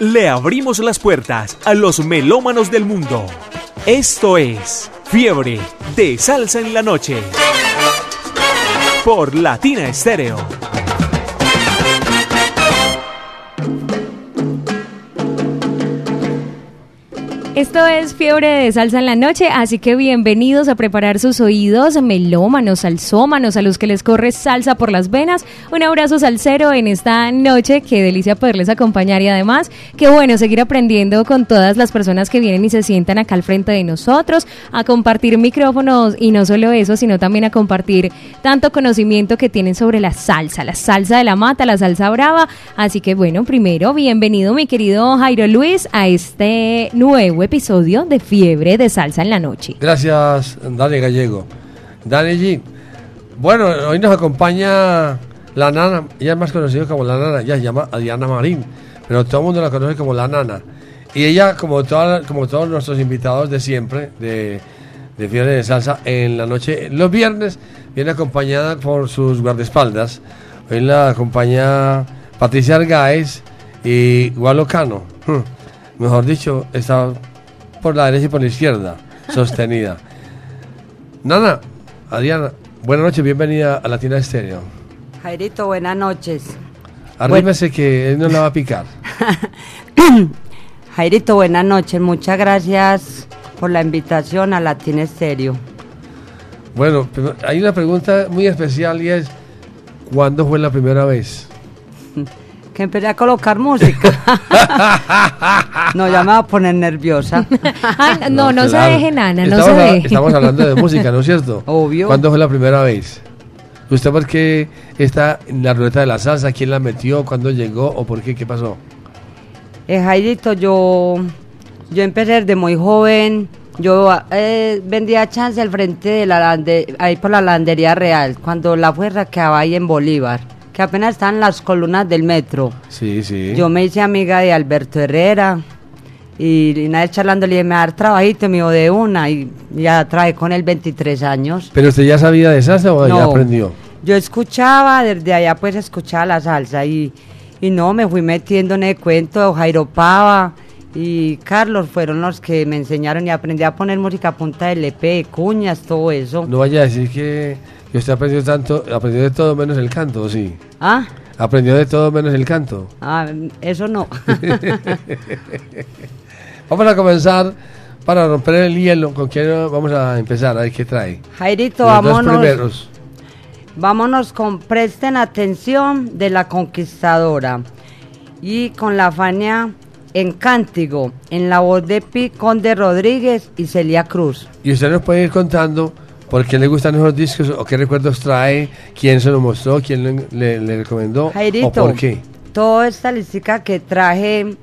Le abrimos las puertas a los melómanos del mundo. Esto es Fiebre de Salsa en la Noche. Por Latina Estéreo. Esto es Fiebre de Salsa en la Noche, así que bienvenidos a preparar sus oídos, melómanos, salsómanos, a los que les corre salsa por las venas. Un abrazo salsero en esta noche, qué delicia poderles acompañar y además, qué bueno seguir aprendiendo con todas las personas que vienen y se sientan acá al frente de nosotros, a compartir micrófonos y no solo eso, sino también a compartir tanto conocimiento que tienen sobre la salsa, la salsa de la mata, la salsa brava. Así que bueno, primero, bienvenido mi querido Jairo Luis a este nuevo episodio de Fiebre de Salsa en la Noche. Gracias, Dani Gallego. Dani G. Bueno, hoy nos acompaña la nana, ella es más conocida como la nana, ella se llama Diana Marín, pero todo el mundo la conoce como la nana. Y ella, como, toda, como todos nuestros invitados de siempre, de, de Fiebre de Salsa, en la noche, los viernes, viene acompañada por sus guardaespaldas. Hoy la acompaña Patricia Argáez y Gualo Cano. Mejor dicho, está por la derecha y por la izquierda, sostenida. Nana, Adriana, buenas noches, bienvenida a Latina Estéreo. Jairito, buenas noches. Arrímese que él no la va a picar. Jairito, buenas noches, muchas gracias por la invitación a Latina Estéreo. Bueno, hay una pregunta muy especial y es, ¿cuándo fue la primera vez? que empecé a colocar música. no, ya me va a poner nerviosa. Ay, no, no, se deje, nana, no estamos se a- deje. Estamos hablando de música, ¿no es cierto? Obvio. ¿Cuándo fue la primera vez? ¿Usted por qué está en la ruleta de la salsa? ¿Quién la metió? ¿Cuándo llegó? ¿O por qué? ¿Qué pasó? Eh, Jairito, yo, yo empecé desde muy joven. Yo eh, vendía chance al frente de la lande- ahí por la landería real, cuando la fuerza quedaba ahí en Bolívar, que apenas estaban las columnas del metro. Sí, sí. Yo me hice amiga de Alberto Herrera y, y una vez charlando le dije, me va a dar trabajito, me dijo, de una, y ya trabajé con él 23 años. ¿Pero usted ya sabía de salsa o ya No. aprendió? Yo escuchaba, desde allá pues escuchaba la salsa y, y no, me fui metiendo en el cuento, Jairo Pava y Carlos fueron los que me enseñaron y aprendí a poner música a punta de LP, cuñas, todo eso. No vaya a decir que, usted aprendió tanto, aprendió de todo menos el canto, ¿o sí? Ah, Aprendió de todo menos el canto. ah, eso no. Vamos a comenzar para romper el hielo. ¿Con quién vamos a empezar? A ver qué trae. Jairito, Los dos vámonos. primeros. Vámonos con Presten Atención de la Conquistadora y con la Fania en Cántigo, en la voz de Pi Conde Rodríguez y Celia Cruz. Y usted nos puede ir contando por qué le gustan esos discos o qué recuerdos trae, quién se lo mostró, quién le, le- le recomendó Jairito, o por qué. toda esta listica que traje,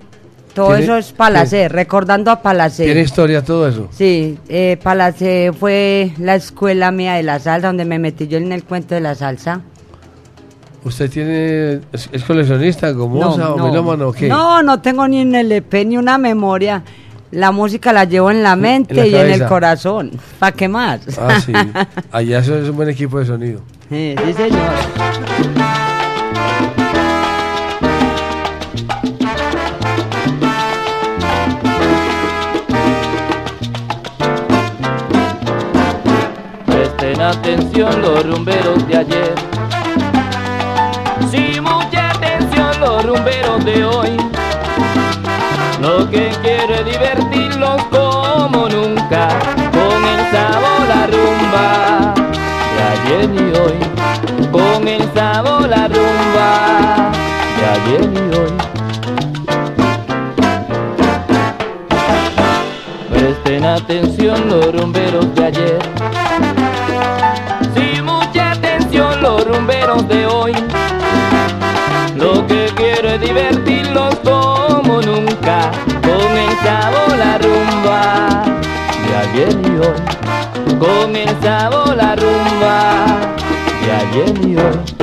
todo ¿Tiene- eso es Palacé, recordando a Palacé. ¿Tiene historia todo eso? Sí, eh, Palacé fue la escuela mía de la salsa, donde me metí yo en el cuento de la salsa. ¿Usted tiene, es, es coleccionista, gomosa o melómano o qué? No, no tengo ni un LP ni una memoria. La música la llevo en la mente la y en el corazón. ¿Para qué más? Ah, sí. Allá eso es un buen equipo de sonido. Eh, sí, señor. Presten atención los rumberos de ayer. Rumberos de hoy. Lo que quiere divertirlos como nunca, con el sabor la rumba de ayer y hoy. Con el sabor la rumba de ayer y hoy. Presten atención los rumberos de ayer. Sí, mucha atención los rumberos de hoy. Y sabor la rumba de ayer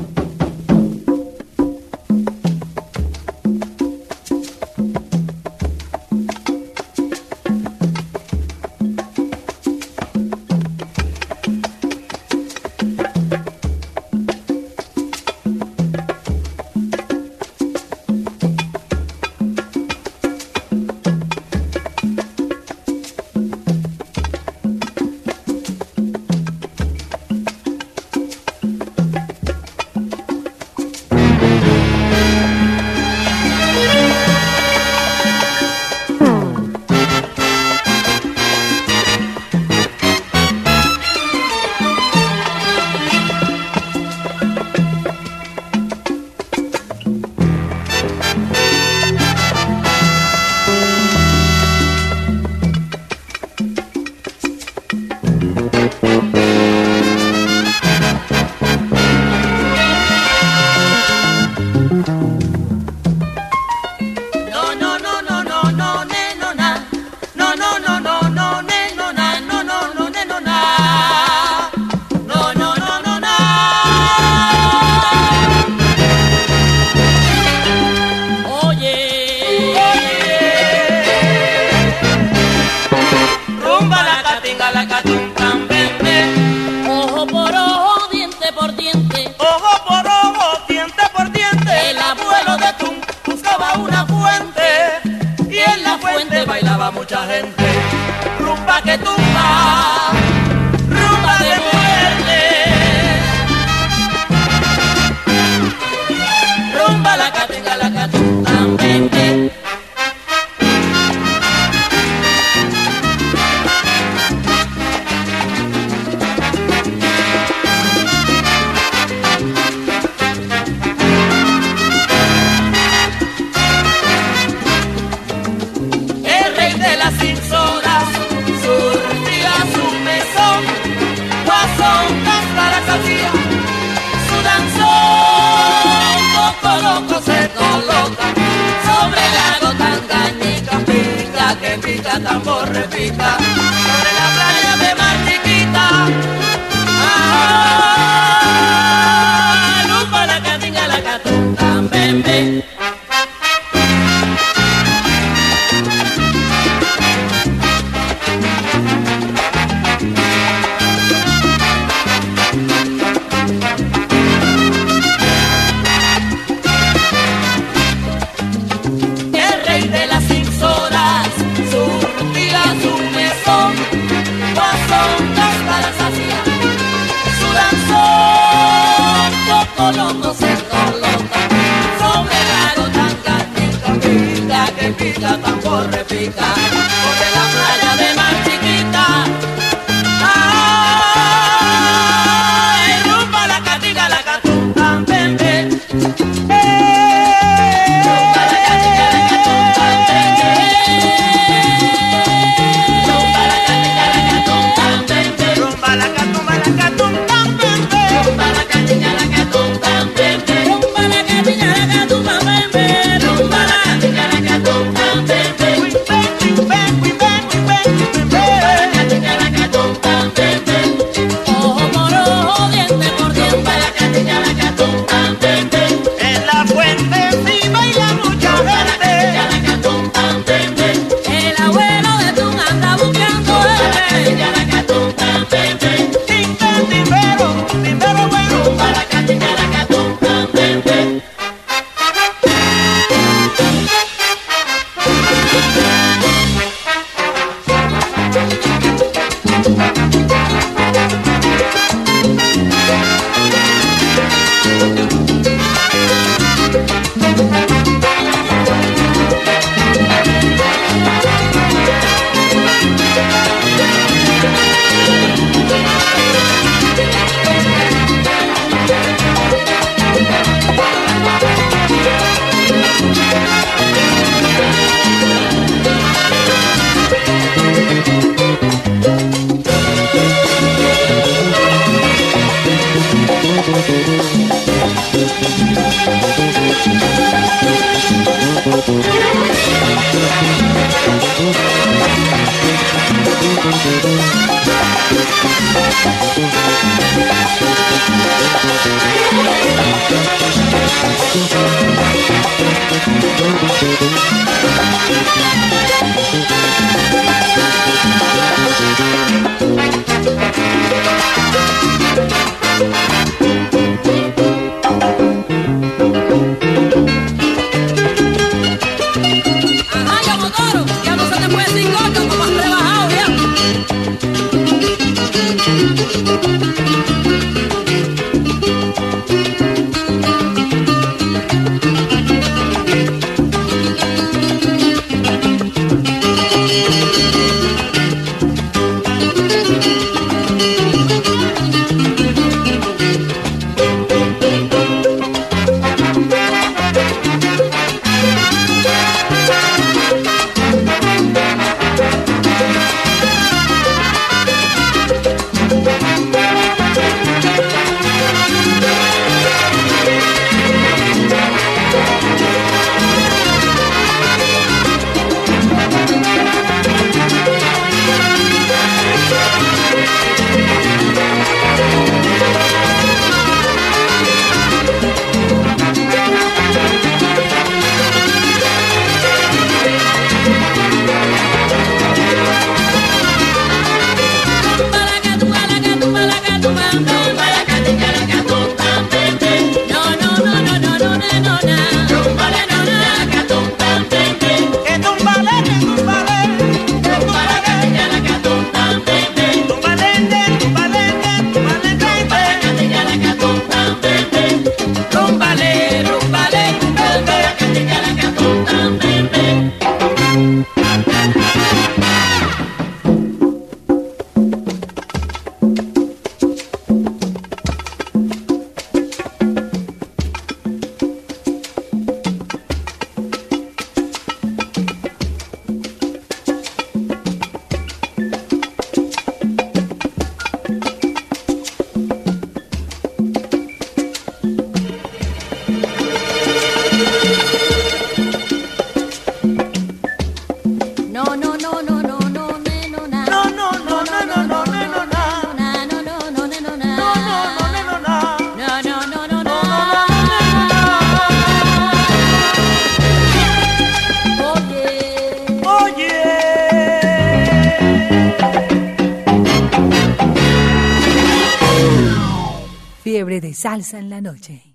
En la noche.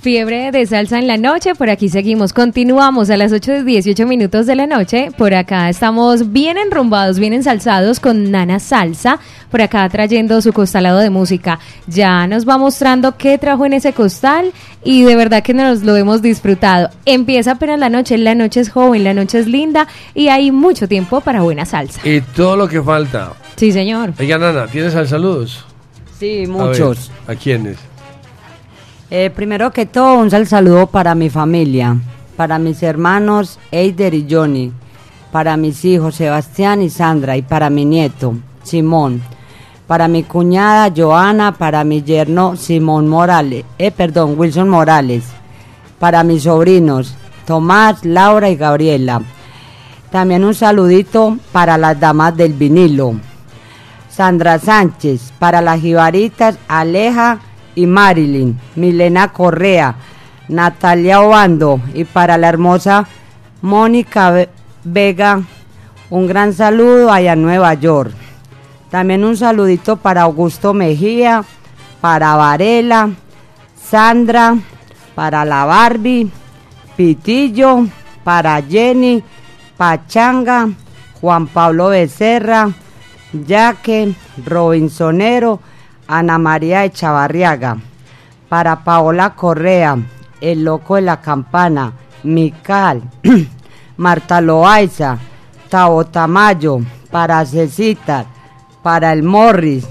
Fiebre de salsa en la noche, por aquí seguimos, continuamos a las 8 de 18 minutos de la noche, por acá estamos bien enrumbados, bien ensalzados con Nana Salsa, por acá trayendo su costalado de música, ya nos va mostrando qué trajo en ese costal y de verdad que nos lo hemos disfrutado. Empieza apenas la noche, la noche es joven, la noche es linda y hay mucho tiempo para buena salsa. Y todo lo que falta. Sí, señor. Oiga, Nana, ¿tienes al saludos? Sí, A muchos. ver, ¿A quiénes? Eh, primero que todo, un sal saludo para mi familia, para mis hermanos Eider y Johnny, para mis hijos Sebastián y Sandra y para mi nieto Simón, para mi cuñada Joana, para mi yerno Simón Morales, eh, perdón, Wilson Morales, para mis sobrinos Tomás, Laura y Gabriela. También un saludito para las damas del vinilo. Sandra Sánchez, para las jibaritas Aleja y Marilyn, Milena Correa, Natalia Obando y para la hermosa Mónica Ve- Vega, un gran saludo allá en Nueva York. También un saludito para Augusto Mejía, para Varela, Sandra, para la Barbie, Pitillo, para Jenny, Pachanga, Juan Pablo Becerra, Yaque, Robinsonero, Ana María Echavarriaga, para Paola Correa, El Loco de la Campana, Mical, Marta Loaiza, Tabo Tamayo, para Cecita, para el Morris.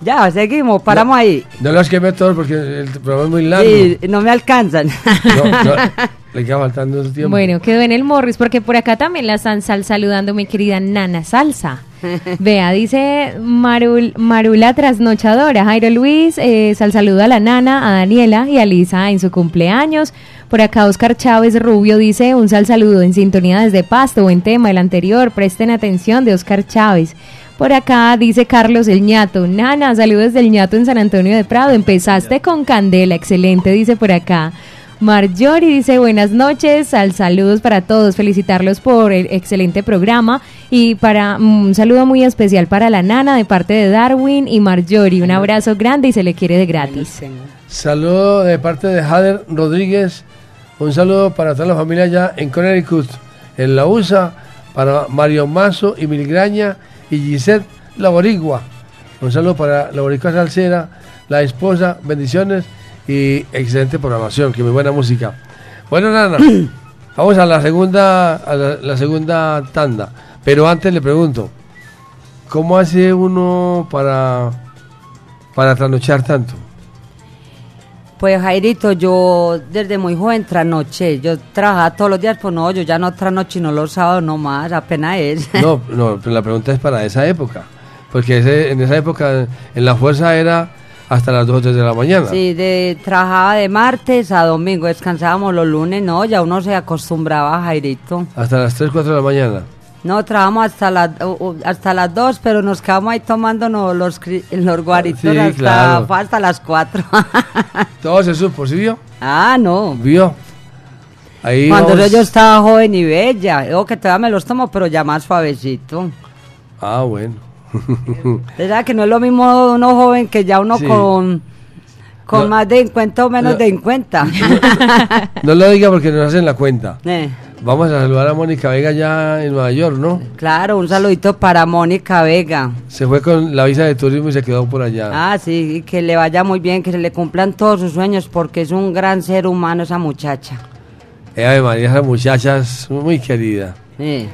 Ya, seguimos, paramos ahí. No los quemé todos porque el programa es muy largo. Sí, no me alcanzan. No, no, le queda faltando un tiempo. Bueno, quedó en el Morris, porque por acá también la están sal saludando mi querida Nana Salsa. Vea, dice Marul, Marula Trasnochadora, Jairo Luis, eh, sal saludo a la Nana, a Daniela y a Lisa en su cumpleaños. Por acá Oscar Chávez Rubio dice un sal saludo en sintonía desde Pasto, buen tema, el anterior, presten atención de Oscar Chávez. Por acá dice Carlos el ñato, Nana, saludos del ñato en San Antonio de Prado, empezaste con candela, excelente, dice por acá. Marjorie dice buenas noches, al saludos para todos, felicitarlos por el excelente programa y para mm, un saludo muy especial para la nana de parte de Darwin y Marjorie, un abrazo grande y se le quiere de gratis. Saludo de parte de Jader Rodríguez. Un saludo para toda la familia allá en Connecticut, en la USA, para Mario Mazo y Miligraña y Gisette La Boricua. Un saludo para la Boricua Salsera, la esposa, bendiciones y excelente programación, que muy buena música. Bueno, Nana, vamos a la segunda, a la, la segunda tanda. Pero antes le pregunto, ¿cómo hace uno para, para trasnochar tanto? Pues Jairito, yo desde muy joven trasnoché, yo trabajaba todos los días, pues no, yo ya no trasnoché, no los sábados no más, apenas es. No, no, pero la pregunta es para esa época. Porque ese- en esa época en la fuerza era hasta las 2 o 3 de la mañana. Sí, de, trabajaba de martes a domingo, descansábamos los lunes, no, ya uno se acostumbraba, Jairito. Hasta las 3, 4 de la mañana. No, trabajamos hasta las hasta las dos, pero nos quedamos ahí tomándonos los, los guaritos Sí, hasta, claro. hasta las cuatro. Todo se supo, ¿sí vio? ah, no. ¿Vio? Ahí Cuando vamos- yo estaba joven y bella, digo que todavía me los tomo, pero ya más suavecito. Ah, bueno. ¿Verdad que no es lo mismo uno joven que ya uno Sí. con, con No. más de 50 o menos No. de 50? no lo diga porque nos hacen la cuenta. Eh, Vamos a saludar a Mónica Vega ya en Nueva York, ¿no? claro, un saludito para Mónica Vega. Se fue con la visa de turismo y se quedó por allá. Ah, sí, y que le vaya muy bien, que se le cumplan todos sus sueños, porque es un gran ser humano esa muchacha. Eh, Ave María, esa muchacha es muy querida. Eh.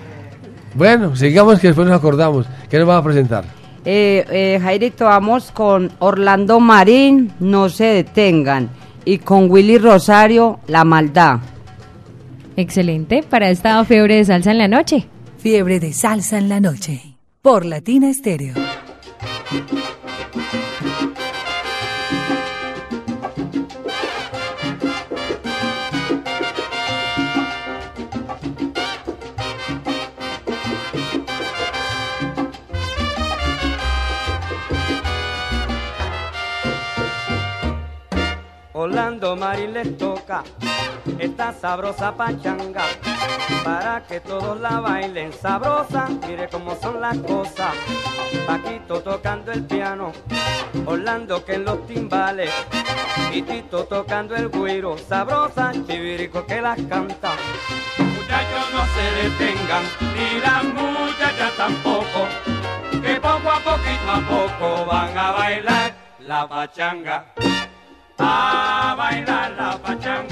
Bueno, sigamos que después nos acordamos. ¿Qué nos va a presentar? Eh, eh, Jairito, vamos con Orlando Marín, No se detengan, y con Willy Rosario, La Maldad. Excelente, para esta fiebre de salsa en la noche. Fiebre de salsa en la noche. Por Latina Estéreo. Orlando Marín les toca esta sabrosa pachanga. para que todos la bailen sabrosa. Mire cómo son las cosas. Paquito tocando el piano, Orlando que en los timbales, y Tito tocando el güiro, sabrosa, chivirico que las canta. Muchachos no se detengan, ni las muchachas tampoco, que poco a poquito a poco van a bailar la pachanga. A bailar la pachanga,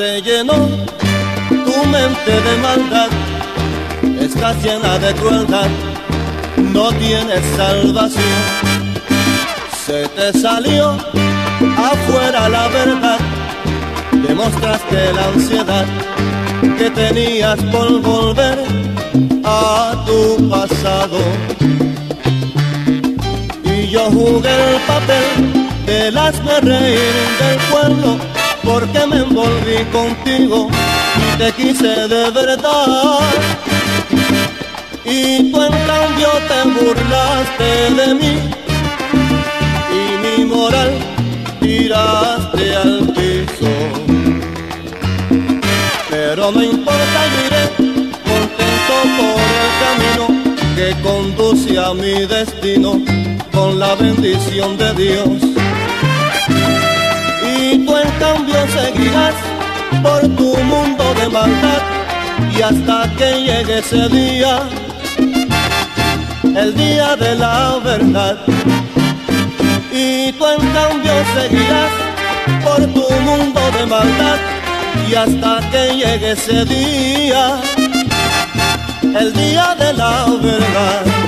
Se llenó tu mente de maldad, estás llena de crueldad, no tienes salvación. Se te salió afuera la verdad, demostraste la ansiedad que tenías por volver a tu pasado. Y yo jugué el papel del hazme reír del pueblo porque me envolví contigo y te quise de verdad. Y tú en cambio te burlaste de mí y mi moral tiraste al piso. Pero no importa, yo iré contento por el camino que conduce a mi destino con la bendición de Dios y tú cambio seguirás por tu mundo de maldad y hasta que llegue ese día, el día de la verdad. Y tú en cambio seguirás por tu mundo de maldad y hasta que llegue ese día, el día de la verdad.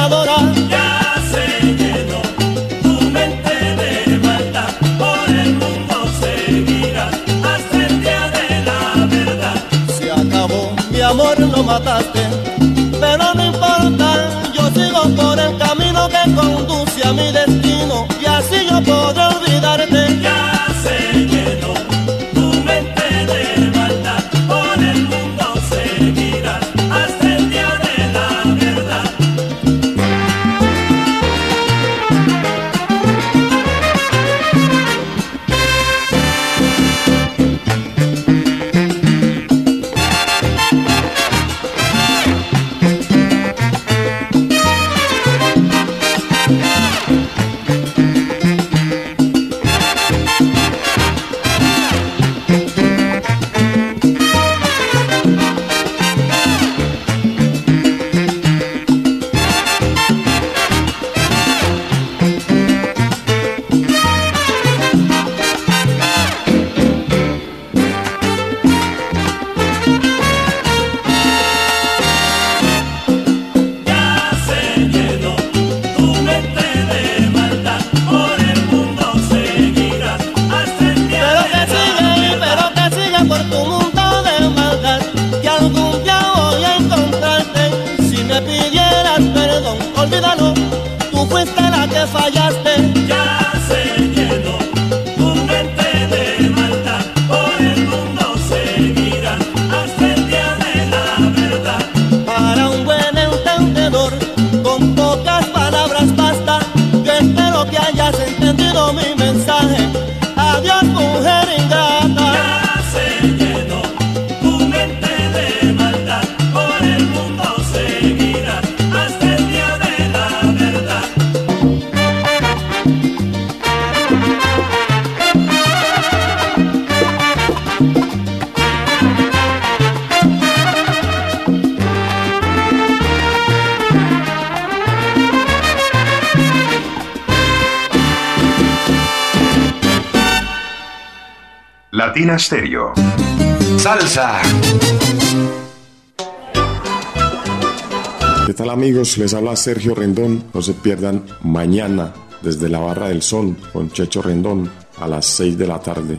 Ya se llenó tu mente de maldad, por el mundo seguirás hasta el día de la verdad. Se acabó, mi amor lo mataste, pero no importa, yo sigo por el camino que conduce a mi destino y así yo podré. Les habla Sergio Rendón. No se pierdan mañana desde la Barra del Sol con Checho Rendón a las 6 de la tarde.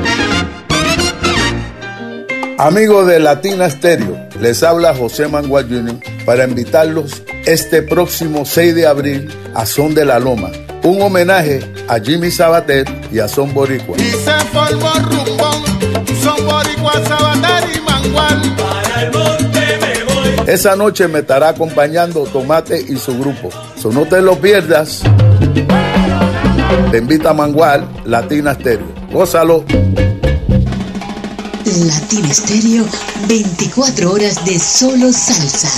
Amigos de Latina Stereo, les habla José Mangual Jr. para invitarlos este próximo 6 de abril a Son de la Loma, un homenaje a Jimmy Sabater y a Son Boricua. Y se formó rumbón, son boricua, sabater y mangual. Para el monte me voy. Esa noche me estará acompañando Tomate y su grupo. So no te lo pierdas. Te invita a Mangual, Latina Stereo. Gózalo. Latina Estéreo, 24 horas de solo salsa.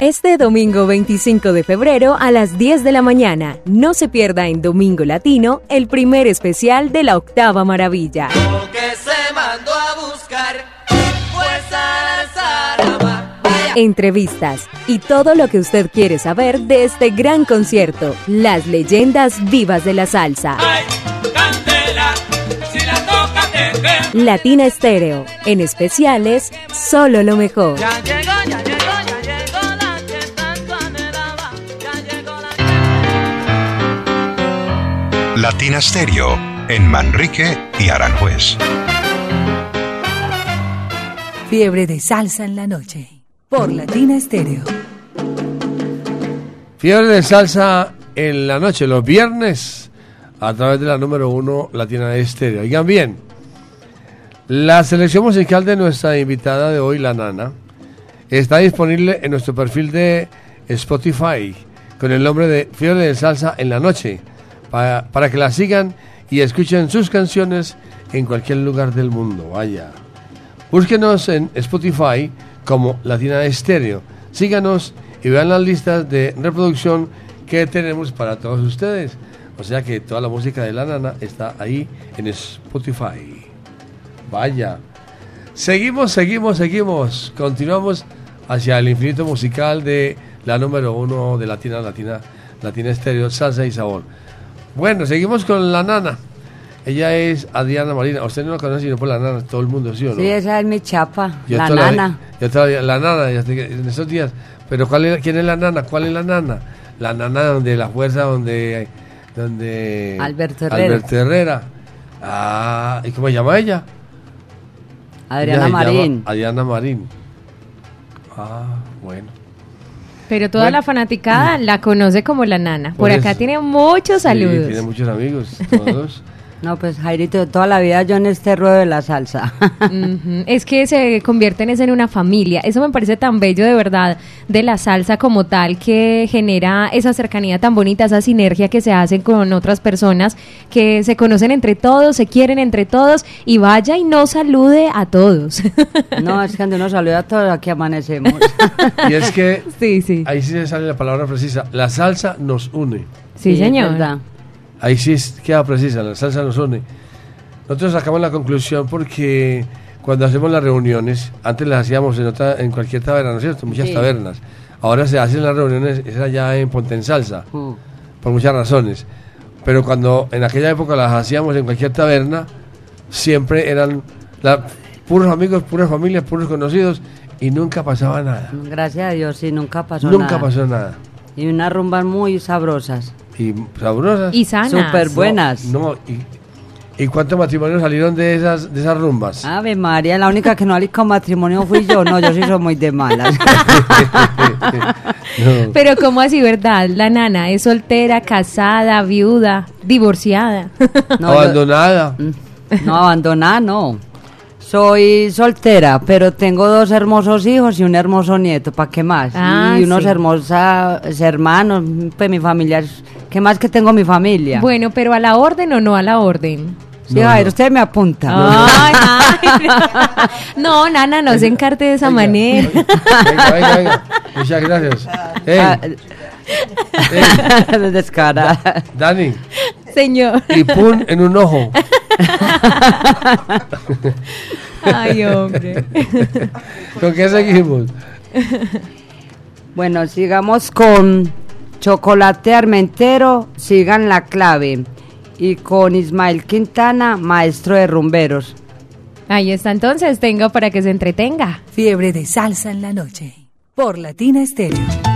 Este domingo 25 de febrero a las 10 de la mañana, no se pierda en Domingo Latino el primer especial de la octava maravilla. que se mandó a buscar fue salsa nada más. Entrevistas y todo lo que usted quiere saber de este gran concierto, las leyendas vivas de la salsa. Ay, Latina Estéreo, en especiales, solo lo mejor. Ya llegó, ya llegó, ya llegó la que tanto anhelaba. Ya llegó la Latina Stereo en Manrique y Aranjuez. Fiebre de salsa en la noche. Por Latina Estéreo. Fiebre de salsa en la noche, los viernes, a través de la número uno Latina Estéreo. Oigan bien, la selección musical de nuestra invitada de hoy, la nana, está disponible en nuestro perfil de Spotify con el nombre de Fiebre de Salsa en la noche, para, para que la sigan y escuchen sus canciones en cualquier lugar del mundo. Vaya. Búsquenos en Spotify como Latina Estéreo. Síganos y vean las listas de reproducción que tenemos para todos ustedes. O sea que toda la música de la nana está ahí en Spotify. Vaya. Seguimos, seguimos, seguimos. Continuamos hacia el infinito musical de la número uno de Latina, Latina, Latina Estéreo, Salsa y Sabor. Bueno, seguimos con la nana. Ella es Adriana Marina. Usted no la conoce sino por la nana, todo el mundo, ¿sí o no? Sí, esa es mi chapa, Yo la nana. yo todavía- la nana, en esos días. Pero ¿cuál es, ¿quién es la nana? ¿Cuál es la nana? La nana donde la fuerza, donde... donde Alberto Herrera. Alberto Herrera. Ah, ¿y cómo se llama ella? Adriana Marín. Adriana Marín. Ah, bueno. Pero toda la fanaticada la conoce como la nana. Por, Por acá eso. tiene muchos Sí, saludos. tiene muchos amigos, todos. No, pues Jairito, toda la vida yo en este ruedo de la salsa. Es que se convierten en una familia. Eso me parece tan bello de verdad de la salsa como tal que genera esa cercanía tan bonita, esa sinergia que se hacen con otras personas que se conocen entre todos, se quieren entre todos y vaya y no salude a todos. No, es que cuando uno saluda a todos aquí amanecemos. Y es que sí, sí. ahí sí sale la palabra precisa. La salsa nos une. Sí, señor. Ahí sí es- queda precisa, la salsa nos une. Nosotros sacamos la conclusión porque cuando hacemos las reuniones, antes las hacíamos en, otra- en cualquier taberna, ¿no es cierto? Muchas Sí. tabernas. Ahora se hacen las reuniones, es allá en Ponte en Salsa, Mm. por muchas razones. Pero cuando en aquella época las hacíamos en cualquier taberna, siempre eran la- puros amigos, puras familias, puros conocidos y nunca pasaba nada. Gracias a Dios, sí, nunca pasó nunca nada. pasó nada. Y unas rumbas muy sabrosas. Y sabrosas. Y sanas. Súper buenas. No, y, ¿y cuántos matrimonios salieron de esas, de esas rumbas? Ave María, la única que no alí con matrimonio fui yo. No, yo sí soy muy de malas. Pero ¿cómo así, verdad? La nana es soltera, casada, viuda, divorciada. No, yo- Abandonada. No, abandonada no. Soy soltera, pero tengo dos hermosos hijos y un hermoso nieto. ¿Para qué más? Ah, y unos sí. hermosos hermanos. Pues mi familia. ¿Qué más que tengo mi familia? Bueno, pero a la orden o no a la orden. Sí, a ver, usted me apunta. Ay, ay. No, nana, no se encarte de esa manera. Venga, venga, venga. Muchas gracias. Ey, Ah, Descarada. Dani, Señor. y pun en un ojo. Ay, hombre. ¿Con qué seguimos? Bueno, sigamos con Chocolate Armentero, sigan la clave. Y con Ismael Quintana, maestro de rumberos. Ahí está entonces, tengo para que se entretenga. Fiebre de salsa en la noche. Por Latina Estéreo.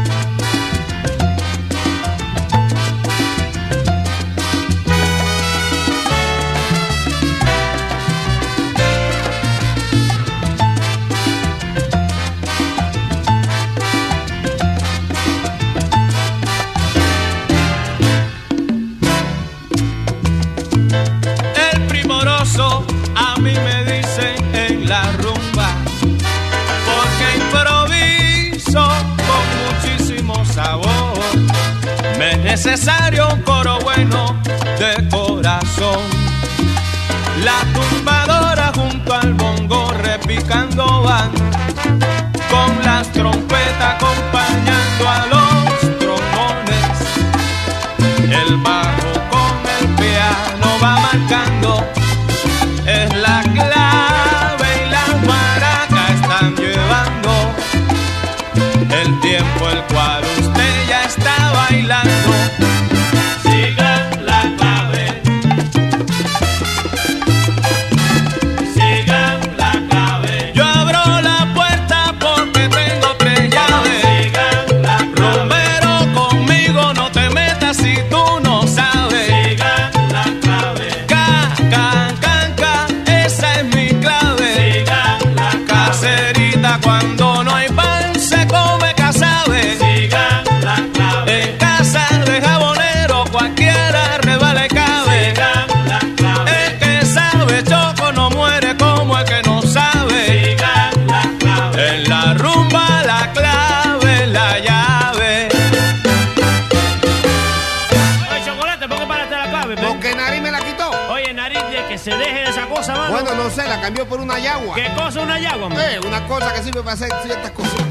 Necesario un coro bueno de corazón. La tumbadora una yagua. ¿Qué cosa una yagua, man? Eh, una cosa que sirve para hacer ciertas cositas.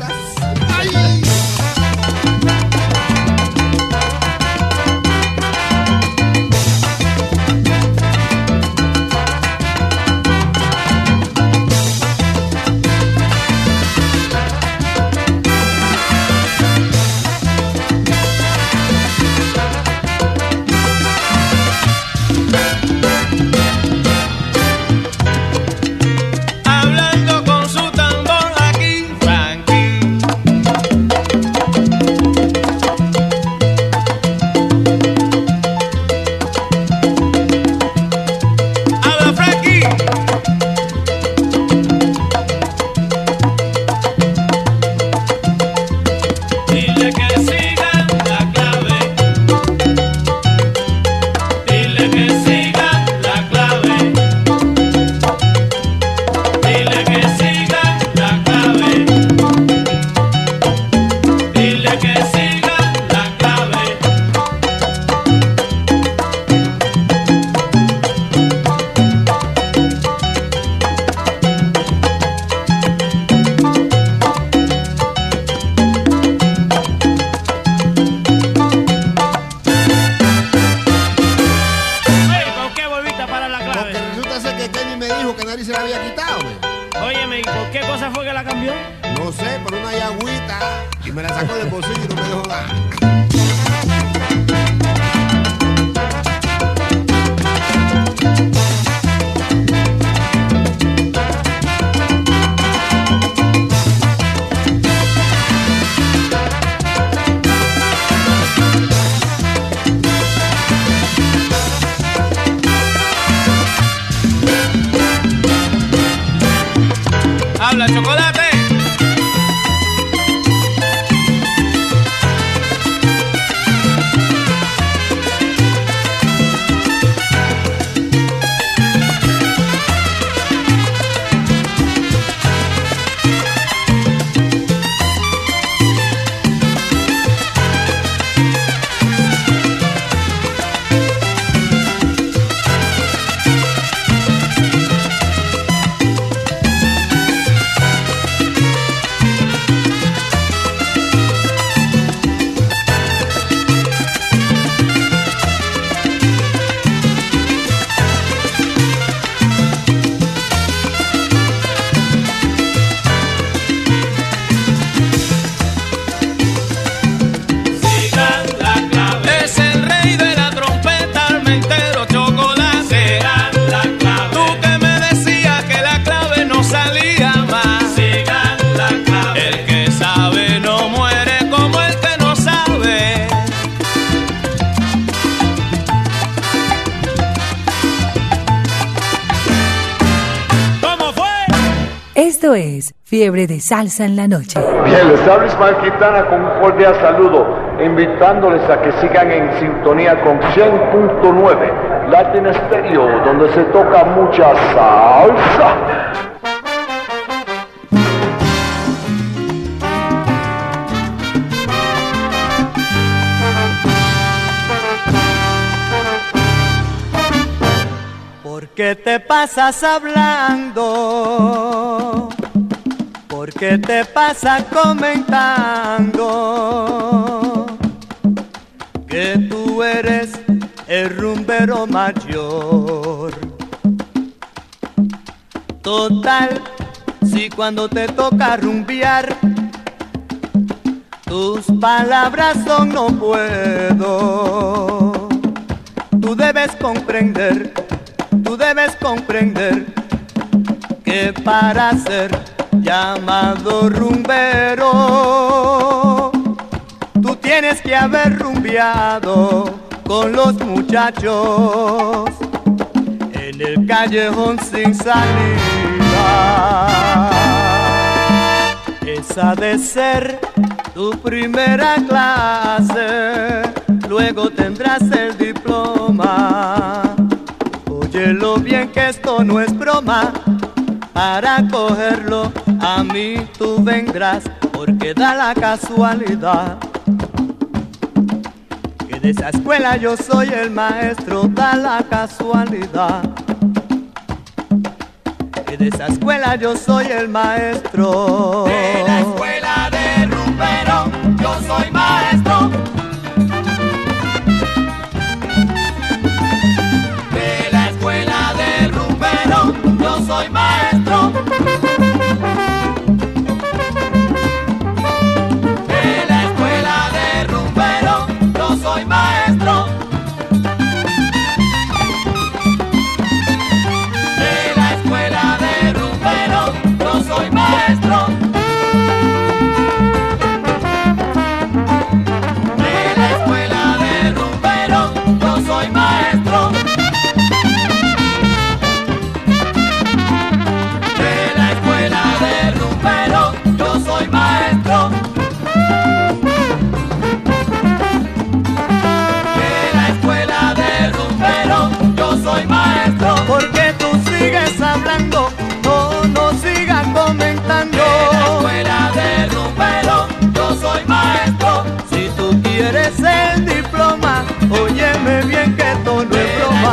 Fiebre de Salsa en la Noche. Bien, les habla Ismael Quintana con un cordial saludo, invitándoles a que sigan en sintonía con 100.9 Latin Stereo, donde se toca mucha salsa. ¿Por qué te pasas hablando? ¿Por qué te pasas comentando? Que tú eres el rumbero mayor. Total, si cuando te toca rumbear, tus palabras son no puedo. Tú debes comprender tú debes comprender que para ser llamado rumbero, tú tienes que haber rumbeado con los muchachos en el callejón sin salida. Esa de ser tu primera clase, luego tendrás el diploma. Óyelo bien que esto no es broma, para cogerlo a mí tú vendrás, porque da la casualidad que de esa escuela yo soy el maestro, da la casualidad que de esa escuela yo soy el maestro. De la escuela de rumbero, yo soy maestro.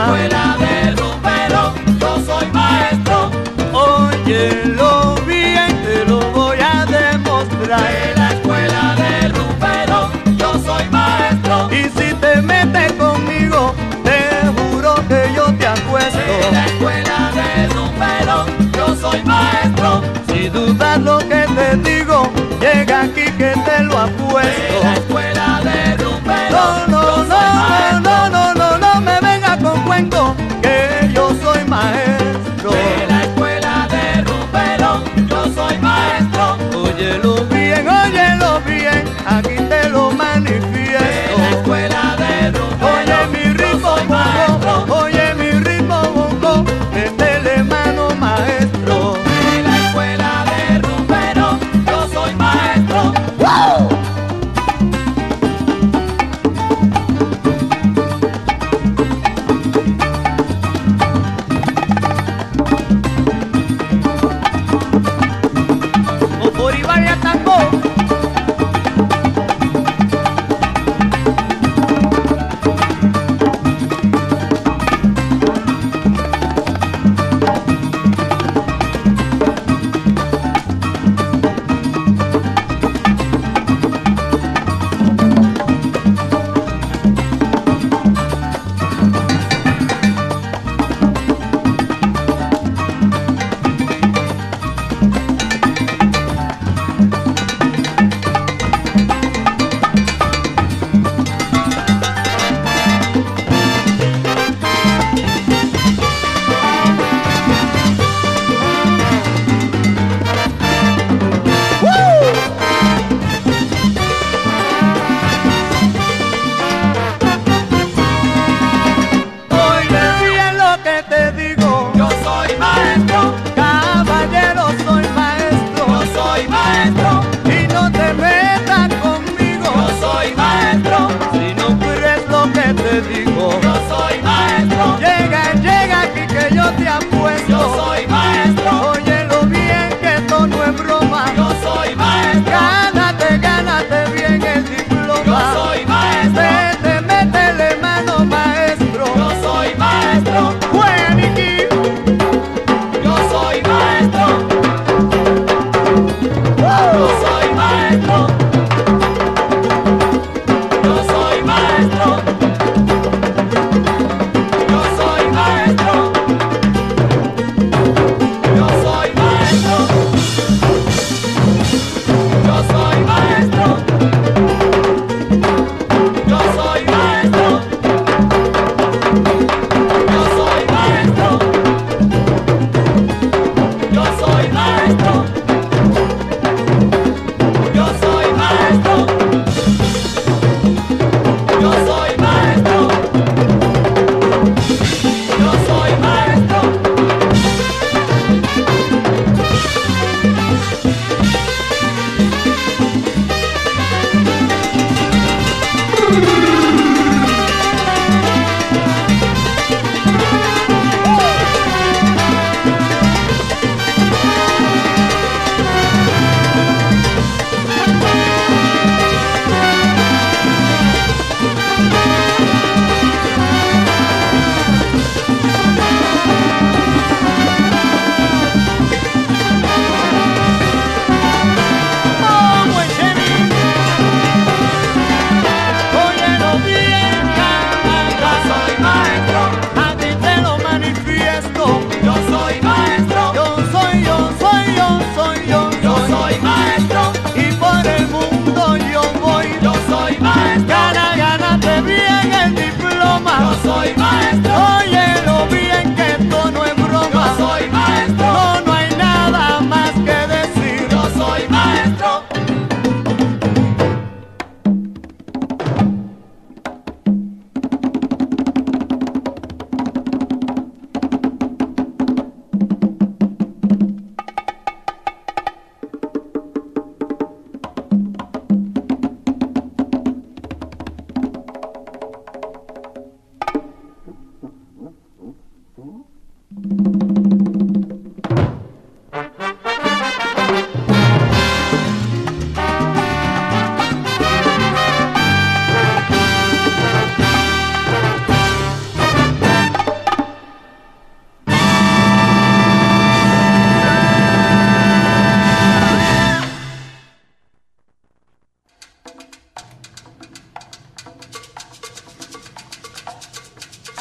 Escuela de rumbero, yo soy maestro. Óyelo bien, te lo voy a demostrar. De la escuela de rumbero, yo soy maestro. Y si te metes conmigo, te juro que yo te apuesto. De la escuela de rumbero, lo que te digo, llega aquí que te lo apuesto. De la escuela de rumberos, No, no,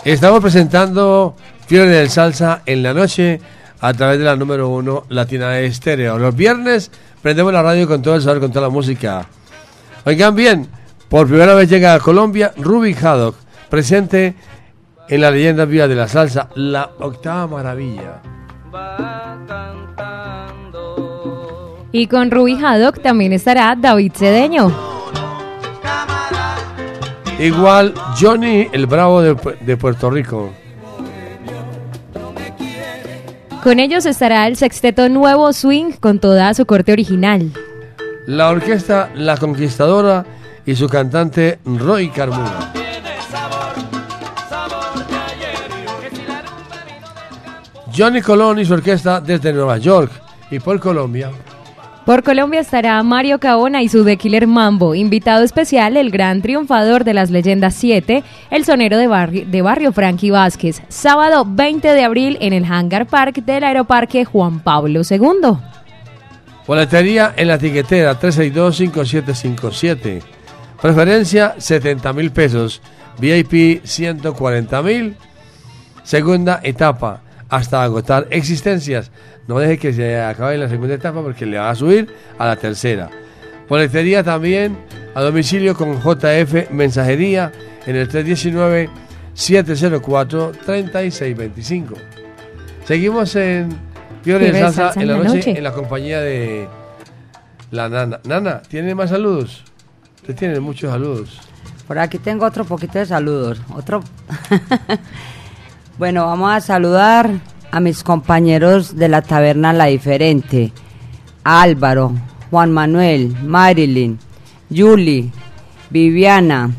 Estamos presentando Fiebre del Salsa en la noche a través de la número uno Latina Estéreo. Los viernes prendemos la radio con todo el saber, con toda la música. Oigan bien, por primera vez llega a Colombia Ruby Haddock, presente en la leyenda viva de la salsa, la octava maravilla. Y con Ruby Haddock también estará David Cedeño. Igual Johnny el Bravo de, Pu- de Puerto Rico. Con ellos estará el sexteto Nuevo Swing con toda su corte original. La orquesta La Conquistadora y su cantante Roy Carmona. Johnny Colón y su orquesta desde Nueva York y por Colombia. Por Colombia estará Mario Caona y su The Killer Mambo. Invitado especial, el gran triunfador de las leyendas 7, el sonero de, barrio, Frankie Vázquez. Sábado 20 de abril en el Hangar Park del Aeroparque Juan Pablo II. Boletería en la tiquetera 362-5757. Preferencia 70 mil pesos. VIP 140 mil. Segunda etapa hasta agotar existencias. No deje que se acabe la segunda etapa porque le va a subir a la tercera. Boletería también a domicilio con JF Mensajería en el 319-704-3625. Seguimos en Fiebre de Salsa, Salsa en la noche, en la compañía de la Nana. Nana, ¿tiene más saludos? Usted tiene muchos saludos. Por aquí tengo otro poquito de saludos. Otro. bueno, vamos a saludar a mis compañeros de la taberna La Diferente. Álvaro, Juan Manuel, Marilyn, Julie, Viviana,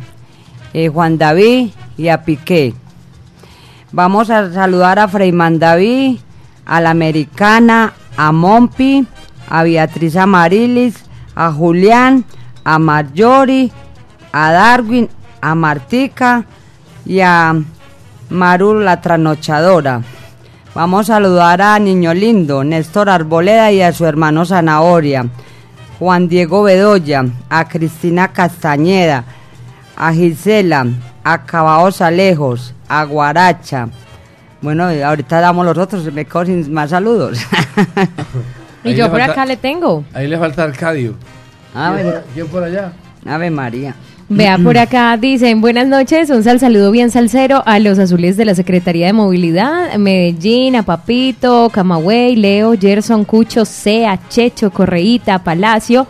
eh, Juan David y a Piqué. Vamos a saludar a Freyman David, a la Americana, a Mompi, a Beatriz Amarilis, a Julián, a Marjorie, a Darwin, a Martica y a Maru la trasnochadora. Vamos a saludar a Niño Lindo, Néstor Arboleda y a su hermano Zanahoria, Juan Diego Bedoya, a Cristina Castañeda, a Gisela, a Cabaos Alejos, a Guaracha. Bueno, ahorita damos los otros, me quedo sin más saludos. Y yo por falta- acá le tengo. Ahí le falta Arcadio. A ¿Quién ver. por- ¿Quién por allá? Ave María. Vea, por acá dicen, buenas noches, un sal saludo bien salsero a los azules de la Secretaría de Movilidad, Medellín, a Papito, Camagüey, Leo, Gerson, Cucho, Sea, Checho, Correíta, Palacio,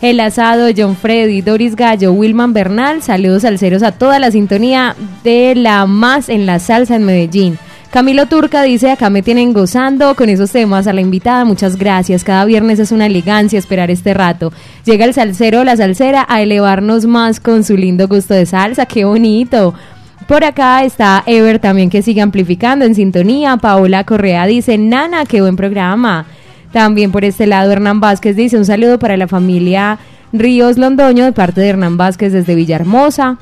El Asado, John Freddy, Doris Gallo, Wilman Bernal, saludos salseros a toda la sintonía de la más en la salsa en Medellín. Camilo Turca dice, acá me tienen gozando con esos temas a la invitada, muchas gracias. Cada viernes es una elegancia esperar este rato. Llega el salsero la salsera a elevarnos más con su lindo gusto de salsa, qué bonito. Por acá está Ever también que sigue amplificando en sintonía. Paola Correa dice, Nana, qué buen programa. También por este lado Hernán Vázquez dice, un saludo para la familia Ríos Londoño de parte de Hernán Vázquez desde Villahermosa.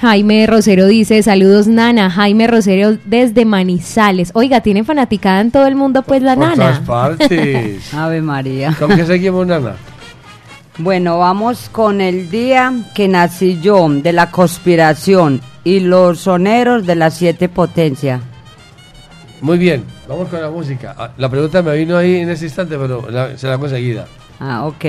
Jaime Rosero dice, saludos Nana, Jaime Rosero desde Manizales. Oiga, tiene fanaticada en todo el mundo pues la Por todas Nana. partes. Ave María. ¿Con qué seguimos, Nana? Bueno, vamos con el día que nací yo de la conspiración y los soneros de las siete potencias. Muy bien, vamos con la música. Ah, La pregunta me vino ahí en ese instante, pero la- se la hago enseguida. Ah, ok.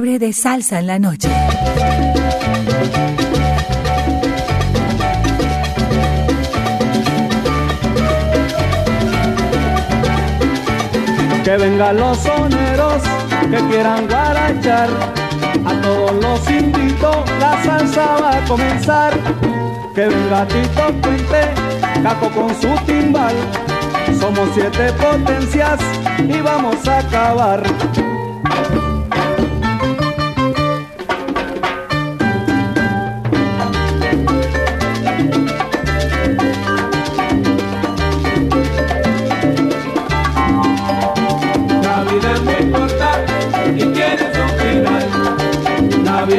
De salsa en la noche. Que vengan los soneros que quieran guarachar. A todos los invito, la salsa va a comenzar. Que venga Tito Puente, Caco con su timbal. Somos siete potencias y vamos a acabar.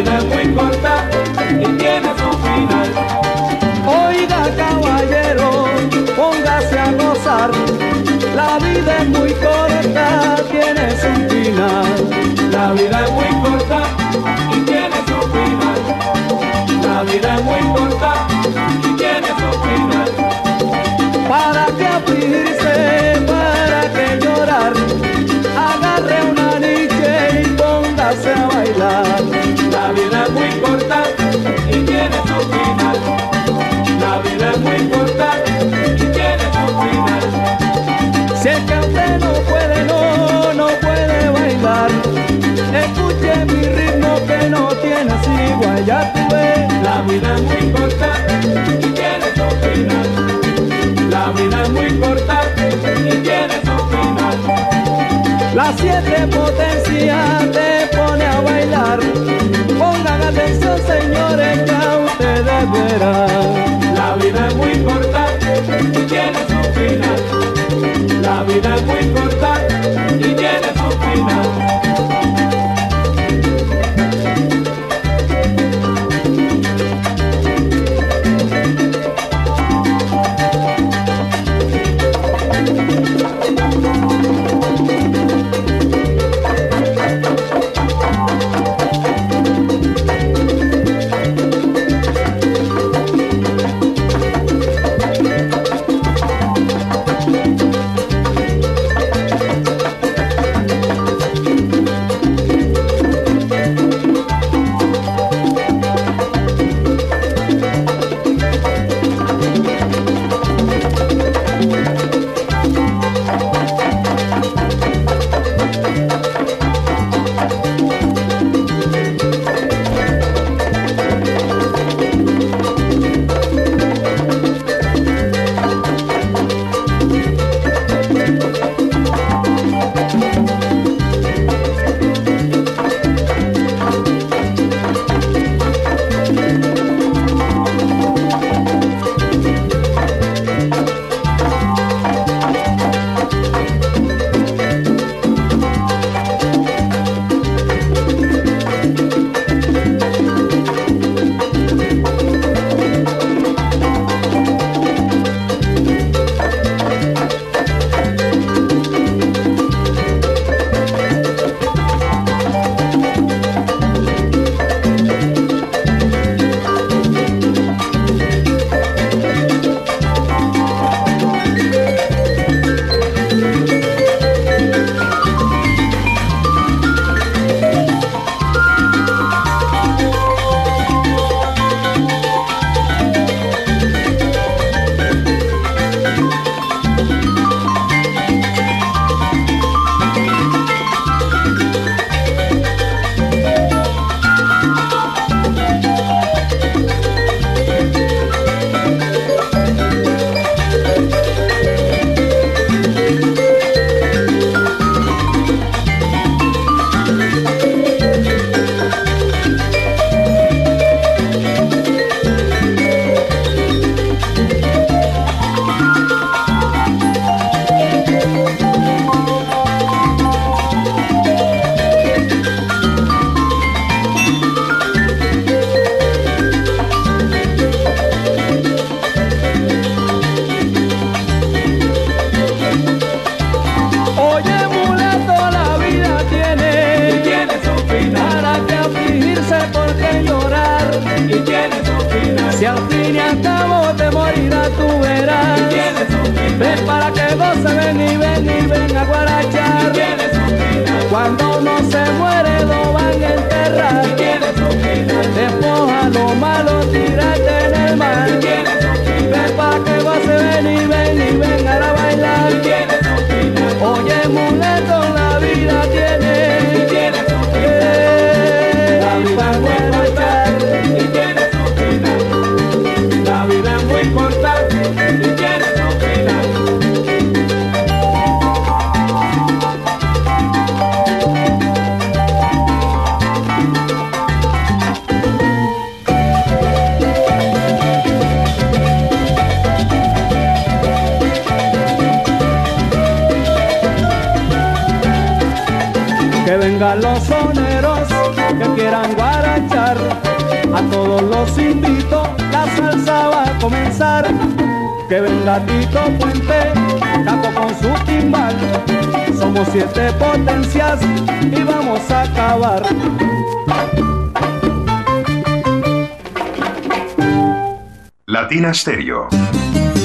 Vida es muy corta y tiene su final. Oiga caballero, póngase a gozar. La vida es muy corta, tiene su final. La vida es muy tiene su final. La vida es muy corta y tiene su final. Si es que usted no puede, no, no puede bailar. Escuche mi ritmo que no tiene tú ves. La vida es muy corta y tiene su final. La vida es muy corta y tiene su final. Las siete potencias te pone a bailar. Pongan atención, señores, ya ustedes verán. La vida es muy corta y tiene su final. La vida es muy corta y tiene su final.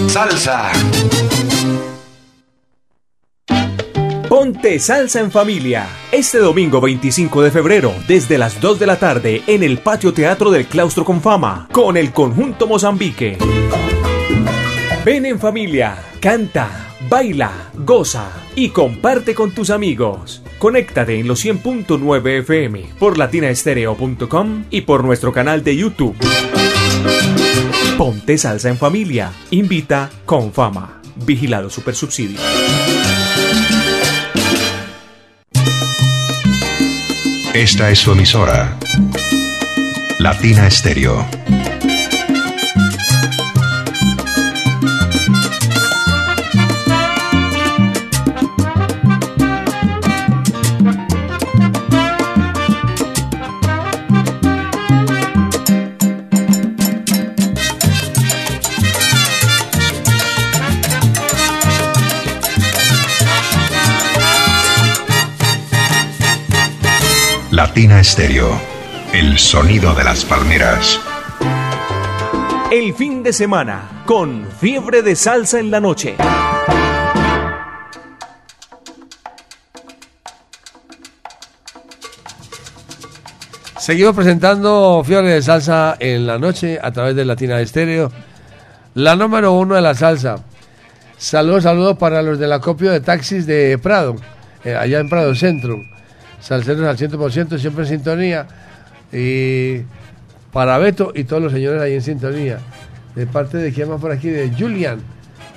Salsa. Ponte Salsa en Familia. Este domingo 25 de febrero, desde las 2 de la tarde, en el Patio Teatro del Claustro con Fama, con el conjunto Mozambique. Ven en familia, canta, baila, goza y comparte con tus amigos. Conéctate en los 100.9 FM por latinaestereo.com y por nuestro canal de YouTube. Ponte Salsa en Familia. Invita con fama. Vigilado Supersubsidio. Esta es su emisora. Latina Stereo. Latina Stereo. El sonido de las palmeras. El fin de semana con fiebre de salsa en la noche. Seguimos presentando Fiebre de Salsa en la noche a través de Latina Estéreo. La número uno de la salsa. Saludos, saludos para los del acopio de taxis de Prado, eh, allá en Prado Centro. Salseros al 100%, siempre en sintonía. Y para Beto y todos los señores ahí en sintonía. De parte de quién más por aquí, de Julian.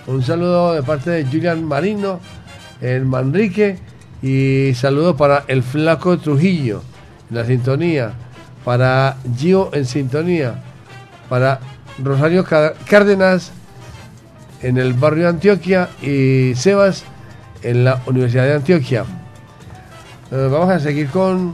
Un saludo de parte de Julian Marino, el Manrique. Y saludo para el Flaco Trujillo en la sintonía. Para Gio en sintonía. Para Rosario Cá- Cárdenas en el barrio de Antioquia. Y Sebas en la Universidad de Antioquia. Eh, vamos a seguir con.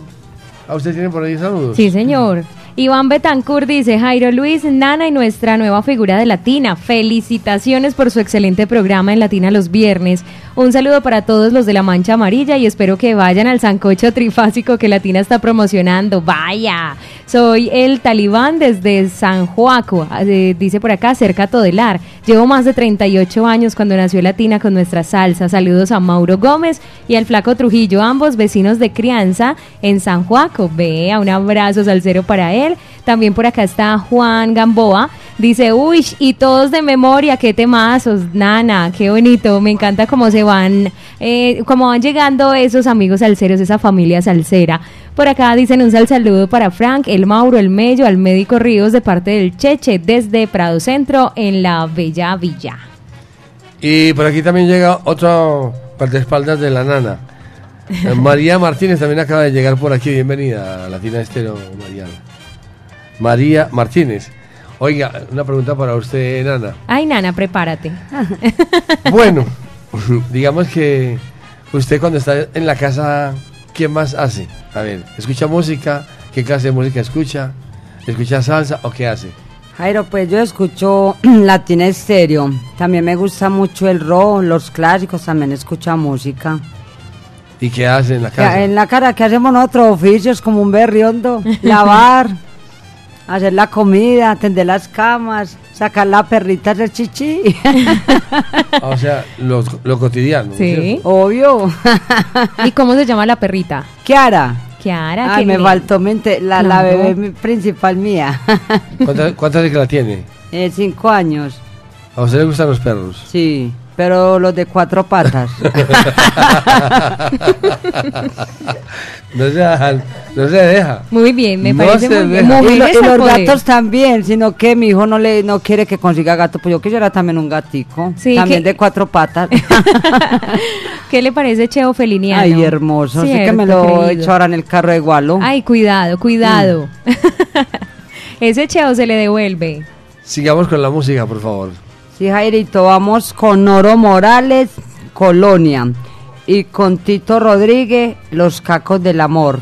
¿A usted tiene por ahí saludos? Sí, señor. Iván Betancourt dice, Jairo Luis, Nana y nuestra nueva figura de Latina. Felicitaciones por su excelente programa en Latina los viernes. Un saludo para todos los de la Mancha Amarilla y espero que vayan al sancocho trifásico que Latina está promocionando. Vaya, soy el talibán desde San Joaco, eh, dice por acá, cerca a Todelar. Llevo más de 38 años cuando nació Latina con nuestra salsa. Saludos a Mauro Gómez y al Flaco Trujillo, ambos vecinos de crianza en San Joaco. Vea, un abrazo salsero para él. También por acá está Juan Gamboa. Dice, uy, y todos de memoria, qué temazos, nana, qué bonito. Me encanta cómo se van, eh, cómo van llegando esos amigos salseros, esa familia salsera. Por acá dicen un sal saludo para Frank, el Mauro, el Mello, al médico Ríos de parte del Cheche desde Prado Centro en la Bella Villa. Y por aquí también llega otro espaldas de la nana. Eh, María Martínez también acaba de llegar por aquí. Bienvenida Latina Estero, María. María Martínez. Oiga, una pregunta para usted, Nana. Ay, nana, prepárate. Bueno, digamos que usted cuando está en la casa, ¿qué más hace? A ver, ¿escucha música? ¿Qué clase de música escucha? ¿Escucha salsa o qué hace? Jairo, pues yo escucho Latina Estéreo. También me gusta mucho el rock, los clásicos, también escucho música. ¿Y qué hace en la casa? En la cara que hacemos nosotros oficios como un berriondo, lavar, hacer la comida, atender las camas, sacar la perrita del chichi. O sea, lo, lo cotidiano. Sí. Obvio. ¿Y cómo se llama la perrita? Kiara. Kiara. Ay, me faltó mente, la, la bebé principal mía. ¿Cuántas, cuántas de que la tiene? Eh, cinco años. ¿A usted le gustan los perros? Sí, pero los de cuatro patas. no, se no se deja. Muy bien, me No parece muy bien. y, lo- los poder. gatos también, sino que mi hijo no le no quiere que consiga gato, pues yo quisiera también un gatico, Sí, también que- de cuatro patas. ¿Qué le parece Cheo Feliniano? Ay, hermoso, sí que me lo he hecho ahora en el carro de Gualo. Ay, cuidado, cuidado. Ese Cheo se le devuelve. Sigamos con la música, por favor. Sí, Jairito, vamos con Noro Morales, Colonia, y con Tito Rodríguez, Los Cacos del Amor.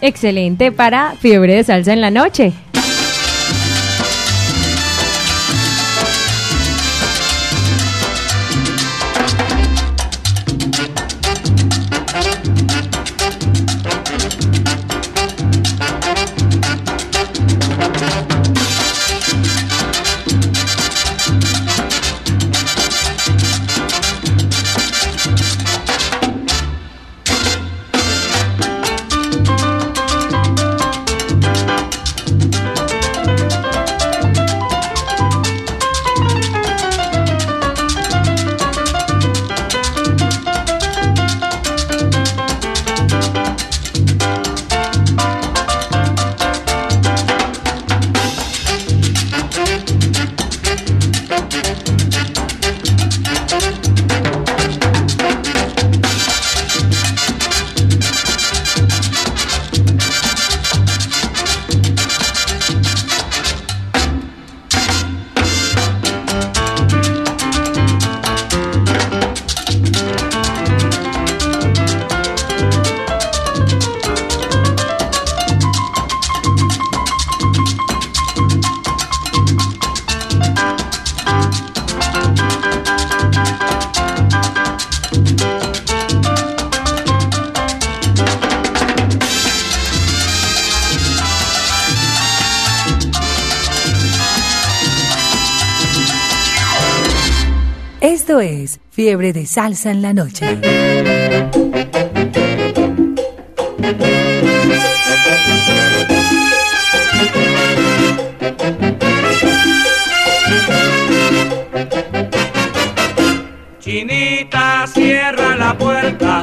Excelente para Fiebre de Salsa en la Noche. Fiebre de Salsa en la Noche. Chinita, cierra la puerta,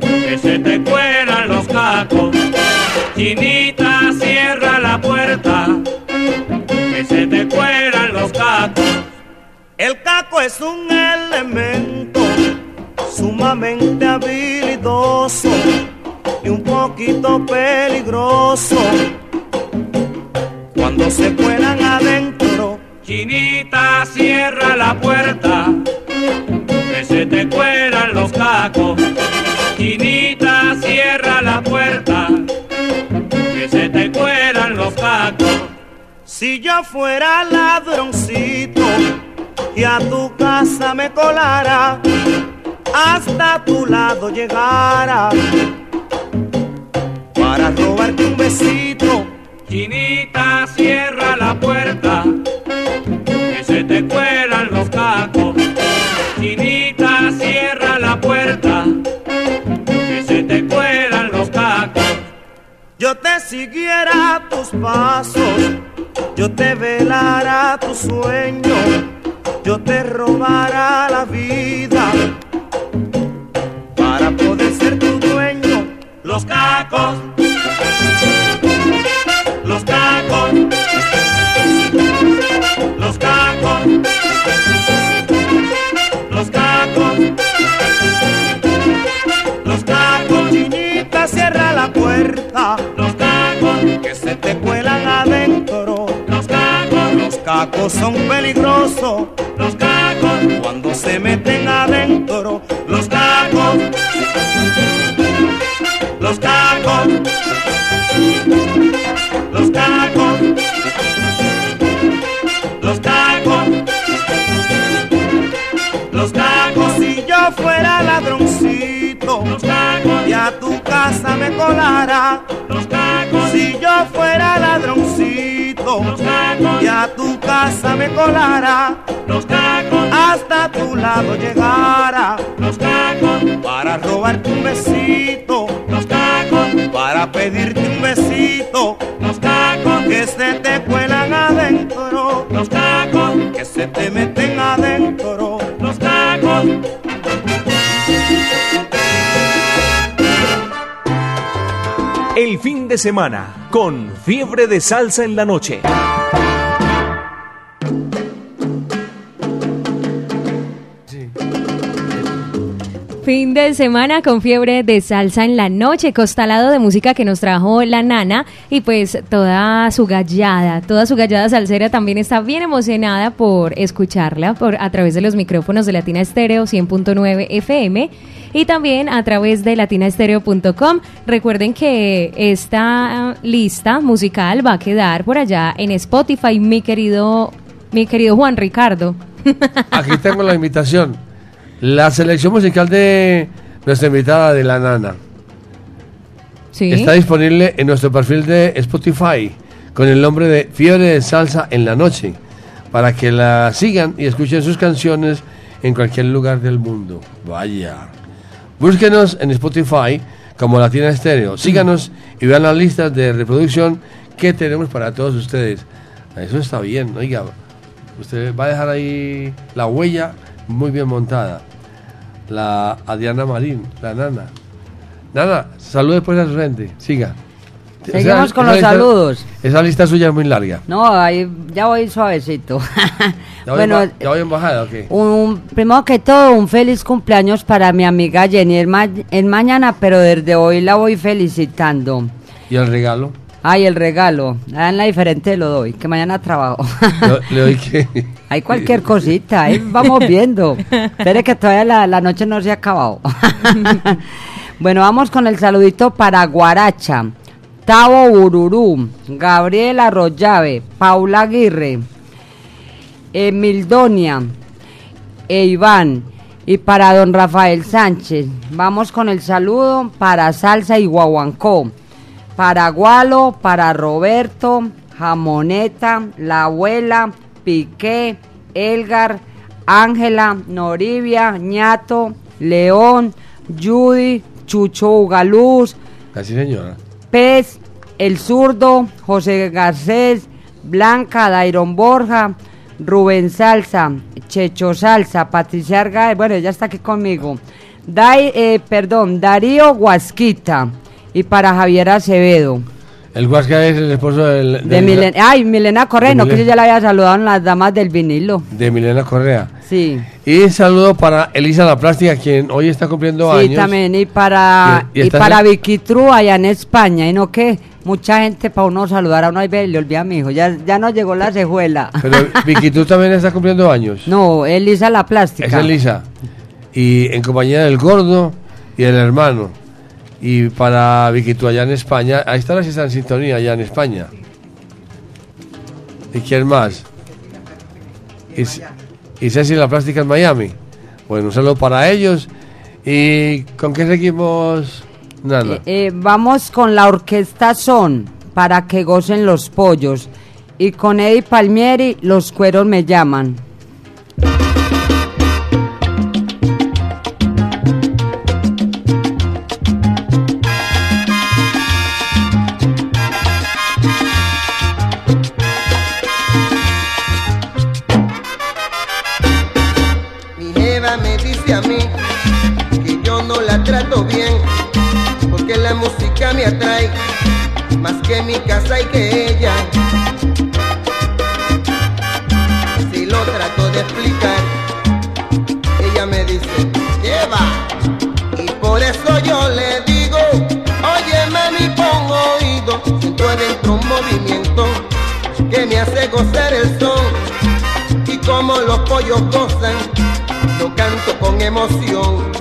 que se te cuelan los cacos. Chinita, cierra la puerta, que se te cuelan los cacos. El caco es un fuera ladroncito y a tu casa me colara, hasta tu lado llegara para robarte un besito. Chinita, cierra la puerta, que se te cuelan los cacos. Chinita, cierra la puerta, que se te cuelan los cacos. Yo te siguiera a tus pasos, yo te velara tu sueño, cacos son peligrosos. Los cacos, cuando se meten adentro. Los cacos, los cacos, los cacos, los cacos, los cacos. Si yo fuera ladroncito, los cacos, y a tu casa me colara, los cacos. Si yo fuera ladroncito bonito y a tu casa me colara hasta tu lado llegara para robarte un besito para pedirte un besito que se te cuelan adentro que se te meten adentro. Los cacos El fin de semana con fiebre de salsa en la noche. Fin de semana con fiebre de salsa en la noche, costalado de música que nos trajo la nana y pues toda su gallada, toda su gallada salsera también está bien emocionada por escucharla por a través de los micrófonos de Latina Estéreo 100.9 FM y también a través de latinaestereo.com. Recuerden que esta lista musical va a quedar por allá en Spotify, mi querido mi querido Juan Ricardo. Aquí tengo la invitación. La selección musical de nuestra invitada de la nana Sí. está disponible en nuestro perfil de Spotify con el nombre de Fiebre de Salsa en la Noche para que la sigan y escuchen sus canciones en cualquier lugar del mundo. Vaya. Búsquenos en Spotify como Latina Estéreo. Síganos y vean las listas de reproducción que tenemos para todos ustedes. Eso está bien, oiga. Usted va a dejar ahí la huella muy bien montada. La Adriana Marín, la nana. Nana, salude después a su gente. Siga. Seguimos con los lista- saludos. Esa lista suya es muy larga. No, ahí ya voy suavecito. ¿Ya voy, bueno, en ba- ya voy en bajada o qué? un, primero que todo, un feliz cumpleaños para mi amiga Jenny. Ma- es mañana, pero desde hoy la voy felicitando. ¿Y el regalo? Ay, el regalo. Ah, en la diferente lo doy, que mañana trabajo. Le, le doy que... Hay cualquier cosita, ahí vamos viendo. Espere que todavía la, la noche no se ha acabado. bueno, vamos con el saludito para Guaracha, Tavo Bururú, Gabriela Arroyave, Paula Aguirre, Emildonia, e Iván. Y para don Rafael Sánchez, vamos con el saludo para Salsa y Guaguancó, para Gualo, para Roberto, Jamoneta, la abuela, Piqué, Elgar, Ángela, Norivia, Ñato, León, Judy, Chucho Ugaluz, Casi señora. Pez, El Zurdo, José Garcés, Blanca, Dairon Borja, Rubén Salsa, Checho Salsa, Patricia Argaez, bueno, ella está aquí conmigo. Dai, eh, perdón, Darío Guasquita y para Javier Acevedo. El Huasca es el esposo del- De del- Milen- Ay, Milena Correa, no que Milen- yo ya la había saludado en las damas del vinilo. de Milena Correa. Sí. Y saludo para Elisa La Plástica, quien hoy está cumpliendo Sí, años. también, y para, Y- y y, está para Vicky Tru allá en España, y no que mucha gente para uno saludar a uno y ve, le olvida a mi hijo, ya, ya nos llegó la cejuela. Pero Vicky, tú también estás cumpliendo años. No, Elisa la plástica. Es Elisa. Y en compañía del gordo y del hermano. Y para Vicky, allá en España. Ahí está la está en sintonía, allá en España. ¿Y quién más? Y, y Ceci La Plástica en Miami. Bueno, un saludo para ellos. ¿Y con qué seguimos, Nana? Eh, eh, vamos con la orquesta Son, para que gocen los pollos. Y con Eddie Palmieri, los cueros me llaman. Atrae más que mi casa y que ella. Si lo trato de explicar, ella me dice, lleva. Y por eso yo le digo, oye mami, pon oído, siento adentro un movimiento que me hace gozar el son y como los pollos gozan, lo canto con emoción.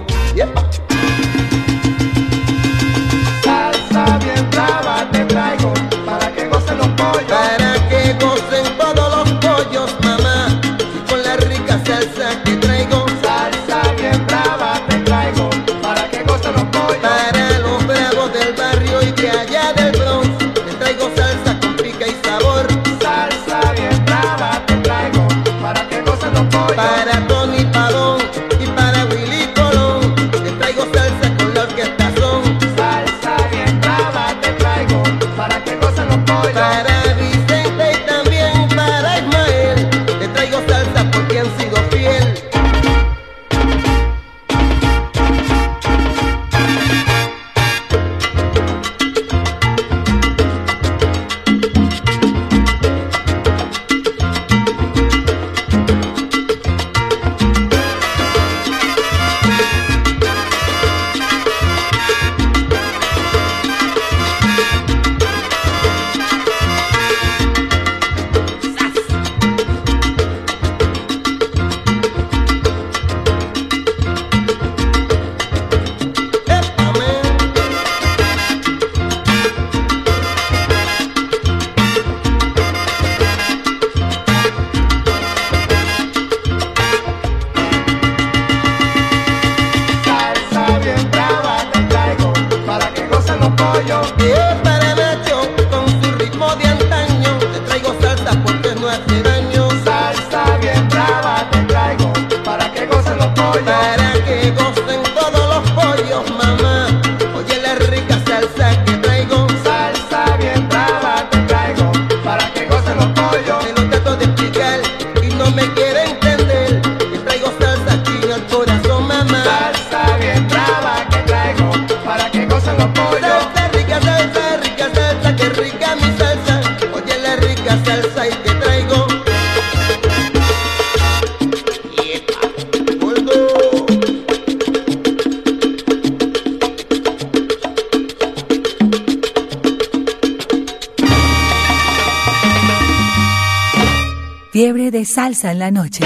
Mesa en la Noche.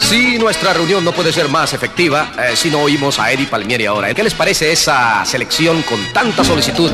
Sí, nuestra reunión no puede ser más efectiva eh, si no oímos a Eddie Palmieri ahora. ¿Qué les parece esa selección con tanta solicitud?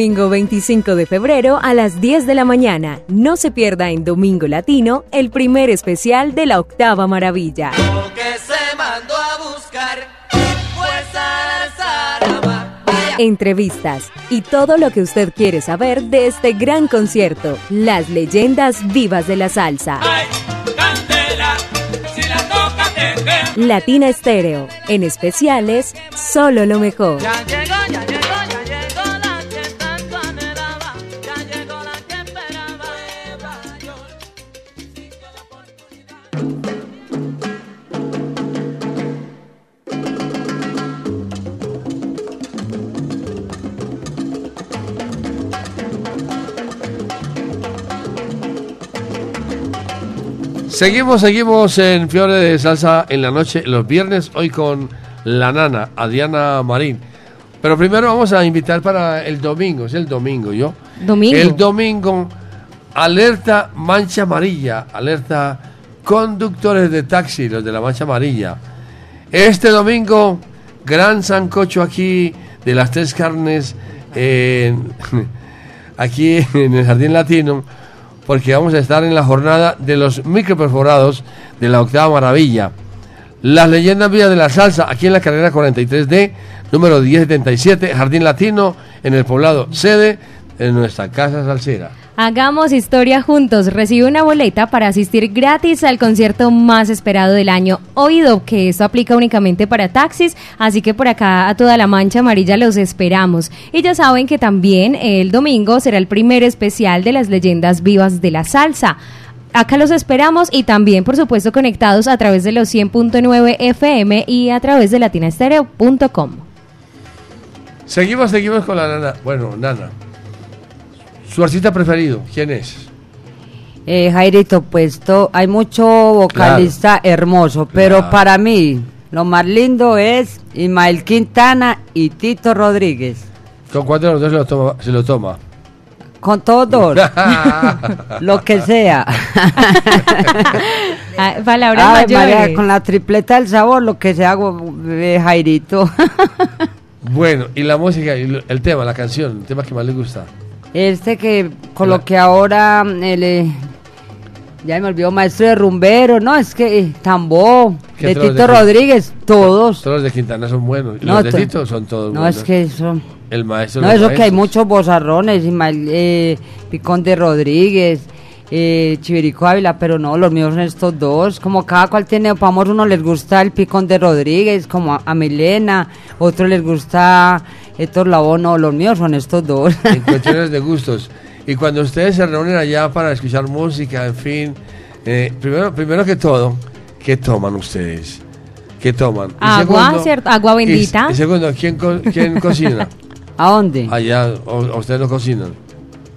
Domingo 25 de febrero a las 10 de la mañana, no se pierda en Domingo Latino el primer especial de la octava maravilla. Entrevistas y todo lo que usted quiere saber de este gran concierto, las leyendas vivas de la salsa. Candela, si la toca te quema. Latina Estéreo, en especiales, solo lo mejor. Ya Seguimos, seguimos en Fiore de Salsa en la noche, los viernes, hoy con la nana, Adriana Marín. Pero primero vamos a invitar para el domingo, es el domingo, ¿yo? Domingo. El domingo, alerta mancha amarilla, alerta conductores de taxi, los de la mancha amarilla. Este domingo, gran sancocho aquí de las tres carnes, en- aquí en el Jardín Latino, porque vamos a estar en la jornada de los microperforados de la octava maravilla. Las leyendas vivas de la salsa, aquí en la carrera 43D, número 1077, Jardín Latino, en el poblado sede, en nuestra casa salsera. Hagamos historia juntos. Recibe una boleta para asistir gratis al concierto más esperado del año. Oído que esto aplica únicamente para taxis, así que por acá a toda la mancha amarilla los esperamos. Y ya saben que también el domingo será el primer especial de las leyendas vivas de la salsa. Acá los esperamos y también, por supuesto, conectados a través de los 100.9 FM y a través de latinastereo.com. Seguimos, seguimos con la nana. Bueno, nana. ¿Su artista preferido? ¿Quién es? Eh, Jairito, pues to- hay mucho vocalista hermoso, pero Claro. para mí lo más lindo es Ismael Quintana y Tito Rodríguez. ¿Con cuántos de los dos se lo toma? Se lo toma? Con todos dos. lo que sea. Ah, palabras Ay, mayores. María, con la tripleta del sabor, lo que sea, hago, eh, Jairito. Bueno, y la música, y el tema, la canción, el tema que más le gusta. Este que coloqué ahora, el, eh, ya me olvidó, maestro de rumbero, no, es que eh, Tambó, ¿Qué de Tito de- Rodríguez, todos. Todos los de Quintana son buenos. No, los de to- Tito son todos No, buenos. es que son... El maestro No, eso que hay muchos bozarrones, eh, Picón de Rodríguez, eh, Chivirico Ávila, pero no, los míos son estos dos. Como cada cual tiene, vamos, uno les gusta el Picón de Rodríguez, como a, a Milena, otro les gusta Héctor Lavoe, no, los míos son estos dos. En cuestiones de gustos. Y cuando ustedes se reúnen allá para escuchar música, en fin, eh, primero, primero que todo, ¿qué toman ustedes? ¿Qué toman? Y Agua, ¿cierto? Agua y- bendita. Y, segundo, ¿quién, co- quién cocina? ¿A dónde? Allá, o ustedes no cocinan.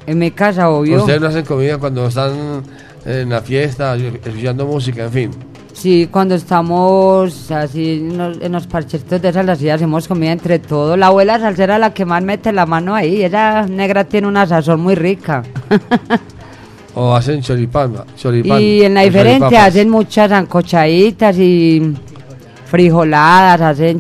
En mi casa, obvio. Ustedes no hacen comida cuando están en la fiesta, escuchando música, en fin. Sí, cuando estamos así en los, en los parchecitos de esas, así hacemos comida entre todos. La abuela salsera la que más mete la mano ahí. Esa negra tiene una sazón muy rica. O hacen choripán. choripán y en la choripapas. hacen muchas ancochaditas y frijoladas, hacen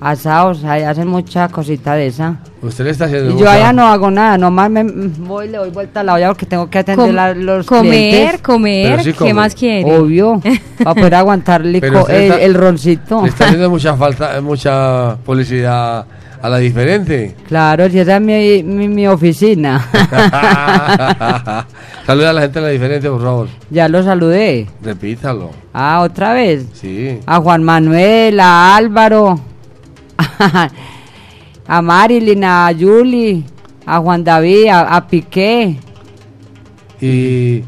asados, hacen muchas cositas de esa. Usted le está haciendo Y yo allá no hago nada, nomás me voy y le doy vuelta a la olla porque tengo que atender Com- a los comer, clientes. comer, ¿qué más quiere? Obvio, para poder aguantar el, está- roncito. Le está haciendo mucha falta, mucha publicidad a la diferente. Claro, si esa es mi, mi, mi oficina. Saluda a la gente de la diferente, por favor. ya lo saludé. Repítalo. Ah, otra vez. Sí. A Juan Manuel, a Álvaro, a Marilyn, a Yuli, a Juan David, a, a Piqué, Y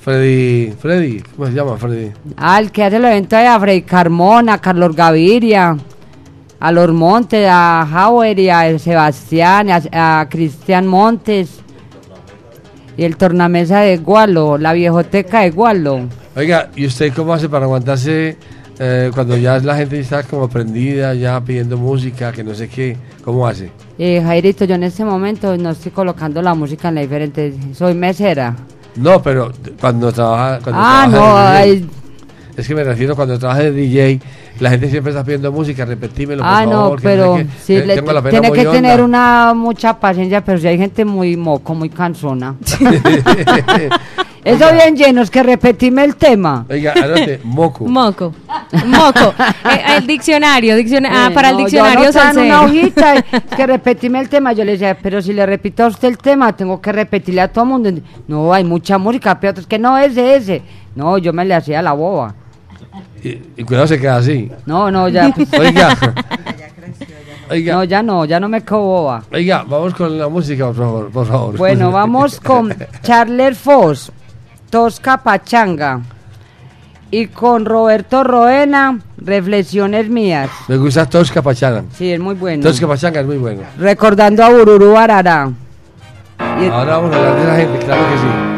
Freddy, Freddy, ¿cómo se llama Freddy? al que hace el evento ahí, a Freddy Carmona, a Carlos Gaviria, a Los Montes, a y a Sebastián, a, a Cristian Montes. Y el tornamesa de Gualo, la viejoteca de Gualo. Oiga, ¿y usted cómo hace para aguantarse eh, cuando ya la gente está como prendida, ya pidiendo música, que no sé qué? ¿Cómo hace? Eh, Jairito, yo en este momento no estoy colocando la música en la diferente. Soy mesera. No, pero cuando trabaja. Cuando Ah, trabaja no, Es que me refiero cuando trabajas de DJ, la gente siempre está pidiendo música, repetímelo, por Ah, no, favor. que pero sí, Eh, le- tengo la pena tiene que tener una mucha paciencia, pero si hay gente muy moco, muy cansona. Eso bien llenos, que repetime el tema. Oiga, anote, moco. Moco. Moco. Eh, el diccionario, dicciona- ah, Eh, para el no, yo diccionario anotaba en una hojita, y- que repetime el tema. Yo le decía, pero si le repito a usted el tema, tengo que repetirle a todo el mundo. No, hay mucha música, pero otros que no, ese, ese. No, yo me le hacía la boba. Y, y cuidado se queda así. No, no, ya. pues. Oiga. Oiga. No, ya no, ya no me quedo boba. Oiga, vamos con la música, por favor. Por favor. Bueno, vamos con Charles Foss, Tosca Pachanga. Y con Roberto Roena, Reflexiones Mías. Me gusta Tosca Pachanga. Sí, es muy bueno. Tosca Pachanga es muy bueno. Recordando a Bururu Arara. Ahora vamos a hablar de esa gente, claro que sí.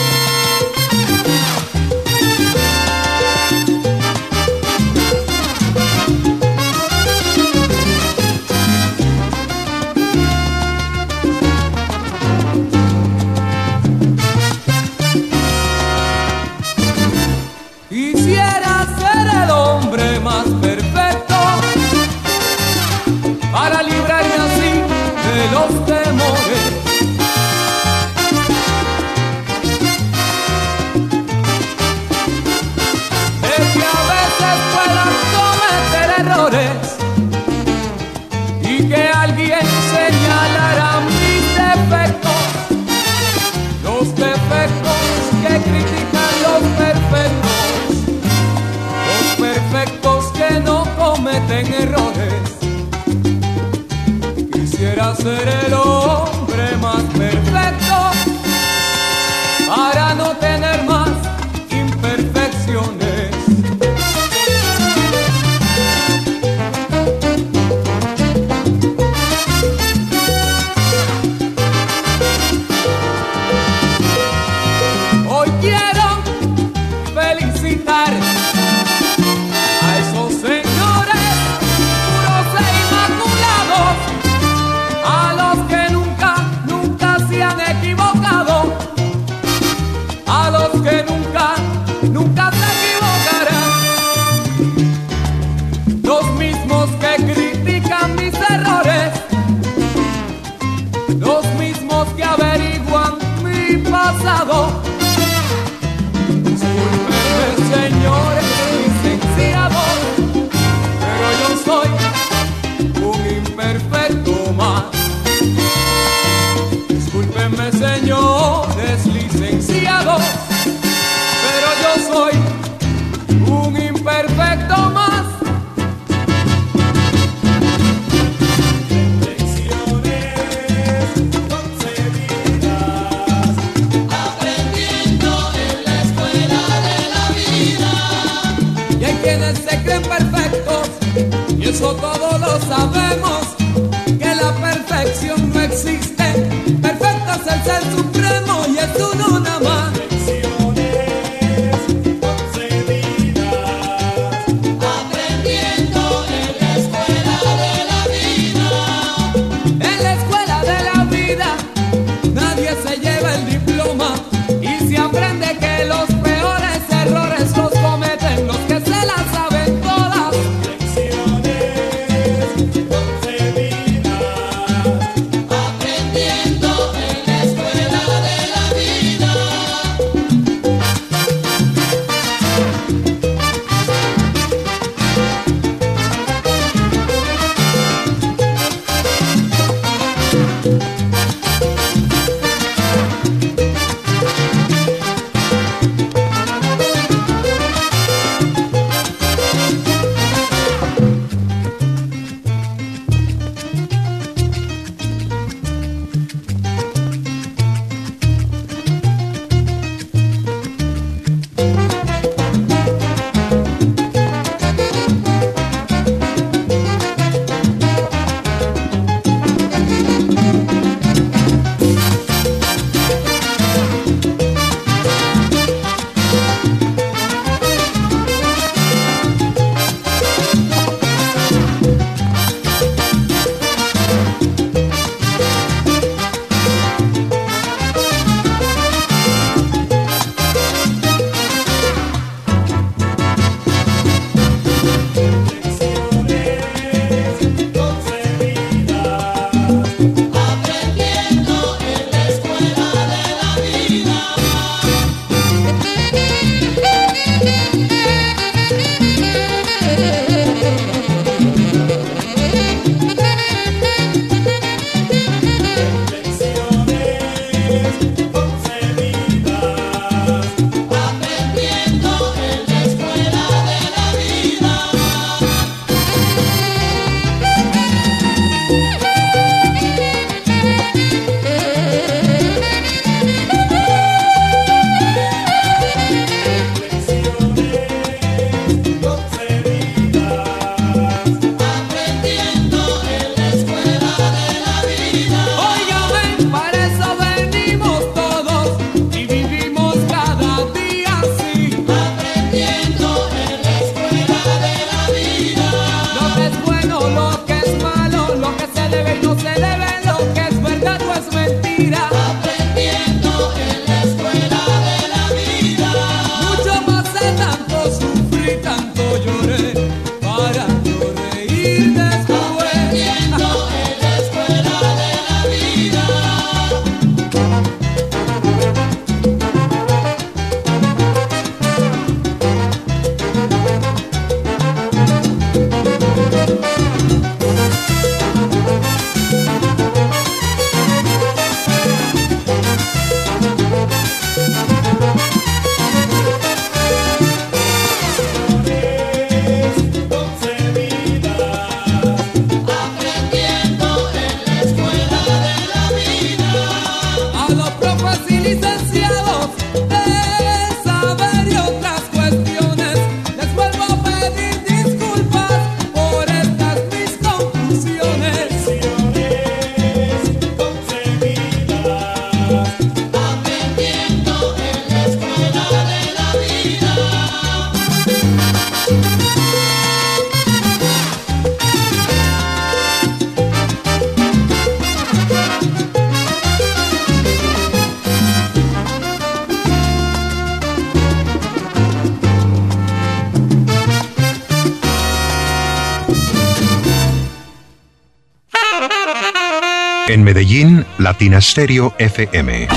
Stereo FM.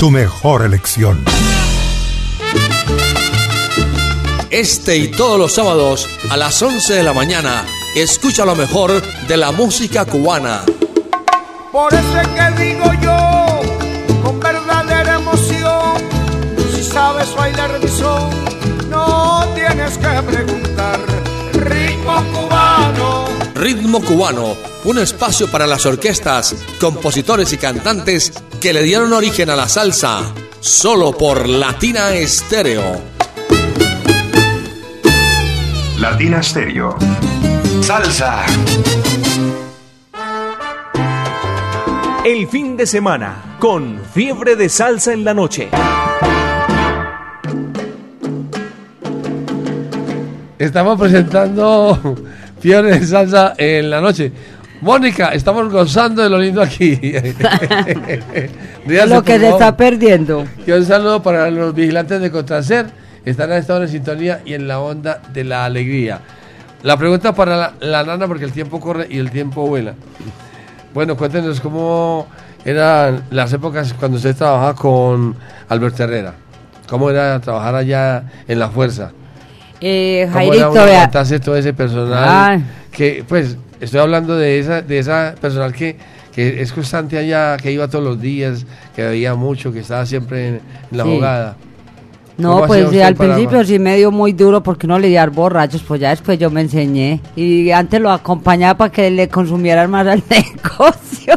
Tu mejor elección. Este y todos los sábados a las 11 de la mañana, escucha lo mejor de la música cubana. Por eso es que digo yo, con verdadera emoción, si sabes bailar mi son, no tienes que preguntar. Ritmo cubano. Ritmo cubano, un espacio para las orquestas, compositores y cantantes que le dieron origen a la salsa, solo por Latina Estéreo. Latina Stereo. Salsa. El fin de semana con fiebre de salsa en la noche. Estamos presentando Fiebre de Salsa en la noche. Mónica, estamos gozando de lo lindo aquí. Lo que se está perdiendo. Y un saludo para los vigilantes de Contracer. Están a esta hora en sintonía y en la onda de la alegría. La pregunta para la, la nana, porque el tiempo corre y el tiempo vuela. Bueno, cuéntenos cómo eran las épocas cuando usted trabajaba con Alberto Herrera. ¿Cómo era trabajar allá en la fuerza? Eh, ¿Cómo era Jairito, aguantarse todo ese personal? Ah. Que, pues, estoy hablando de esa, de esa personal que, que es constante allá, que iba todos los días, que veía mucho, que estaba siempre en, en la Sí. jugada. No, ¿Cómo pues al para- principio sí me dio muy duro porque no le dar borrachos, pues ya después yo me enseñé. Y antes lo acompañaba para que le consumieran más al negocio.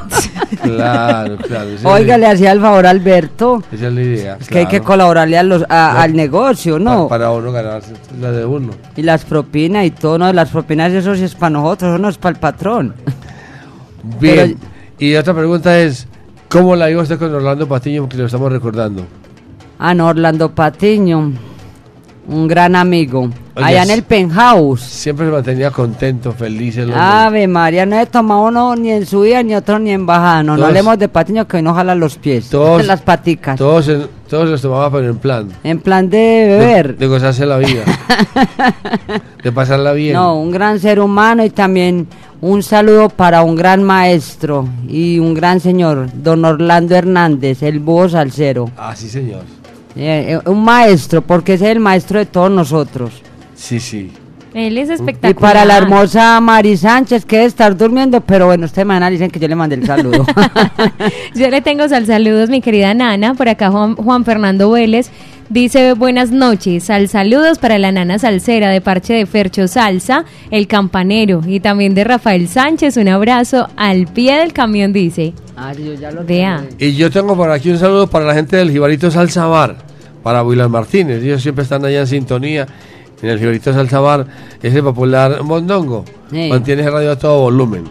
Claro, claro. es Oiga, le hacía el favor a Alberto. Esa es la idea. Es que hay que colaborarle a los, a- al negocio, ¿no? Para, para uno ganarse la de uno. Y las propinas y todo, ¿no? Las propinas, eso sí es para nosotros, eso no es para el patrón. Bien. y otra pregunta es, ¿cómo la iba usted con Orlando Patiño? Porque lo estamos recordando. Ah, no, Orlando Patiño, un gran amigo. Oye, Allá en el penthouse. Siempre se mantenía contento, feliz el. Ave María, no he tomado uno ni en subida, ni otro ni en bajada. No, no hablemos de Patiño que hoy no jala los pies. Todos- las paticas. Todos, en- todos los tomaba pero en plan. En plan de beber. De, de gozarse la vida. de pasarla bien. No, un gran ser humano y también un saludo para un gran maestro y un gran señor, don Orlando Hernández, el búho salsero. Ah, sí, señor. Eh, eh, un maestro, porque ese es el maestro de todos nosotros. Sí, sí. Él es Y espectacular. para la hermosa Mari Sánchez, que debe estar durmiendo, pero bueno, ustedes mañana dicen que yo le mandé el saludo. Yo le tengo sal saludos, mi querida Nana. Por acá Juan, Juan Fernando Vélez dice buenas noches. Sal saludos para la Nana Salsera de Parche de Fercho Salsa, el campanero y también de Rafael Sánchez. Un abrazo al pie del camión, dice. Ah, yo ya lo Vea. Y yo tengo por aquí un saludo para la gente del Jibarito Salsa Bar, para William Martínez. Ellos siempre están allá en sintonía. En el Jibarito Salsa Bar, ese popular mondongo. Sí. Mantiene ese radio a todo volumen.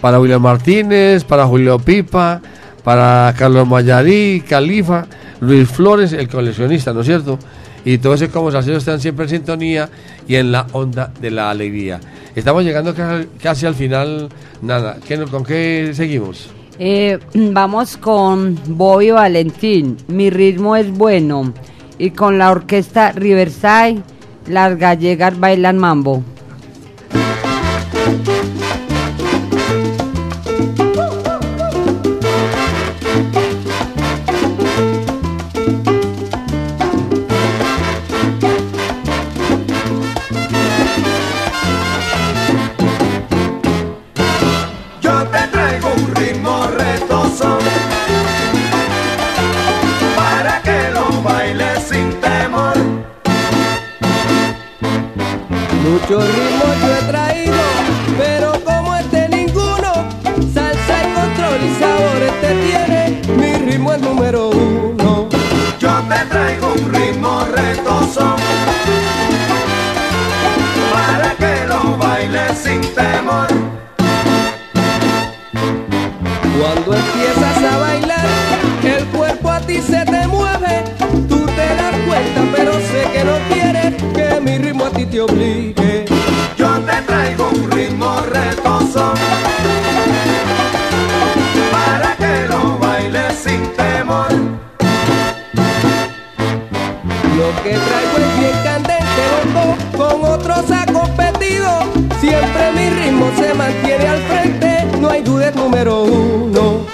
Para William Martínez, para Julio Pipa, para Carlos Mayarí, Califa, Luis Flores, el coleccionista, ¿no es cierto? Y todos esos salseros están siempre en sintonía y en la onda de la alegría. Estamos llegando ca- casi al final, nada. ¿Qué no- ¿Con qué seguimos? Eh, vamos con Bobby Valentín, mi ritmo es bueno. Y con la orquesta Riverside, las gallegas bailan mambo. Muchos ritmos yo he traído, pero como este ninguno, salsa y control y sabor este tiene, mi ritmo es número uno. Yo te traigo un ritmo retoso para que lo bailes sin temor. Cuando empiezas a bailar, el cuerpo a ti se te mueve, tú te das cuenta, pero sé que no quieres que mi ritmo a ti te obligue. Un ritmo retoso para que lo bailes sin temor. Lo que traigo es bien candente, loco, con otros ha competido. Siempre mi ritmo se mantiene al frente, no hay duda número uno.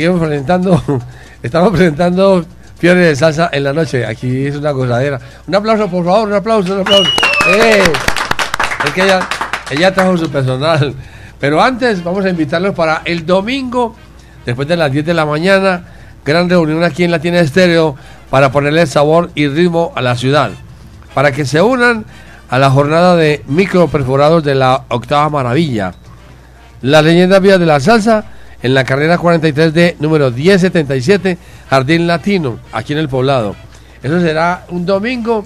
Seguimos presentando, estamos presentando Fiebre de Salsa en la noche. Aquí es una gozadera. Un aplauso, por favor, un aplauso, un aplauso. ¡Eh! Es que ella, ella trajo su personal. Pero antes vamos a invitarlos para el domingo, después de las 10 de la mañana, gran reunión aquí en Latina Estéreo para ponerle sabor y ritmo a la ciudad. Para que se unan a la jornada de micro perforados de la octava maravilla. La leyenda vía de la salsa en la carrera 43 de número 1077, Jardín Latino, aquí en el poblado. Eso será un domingo,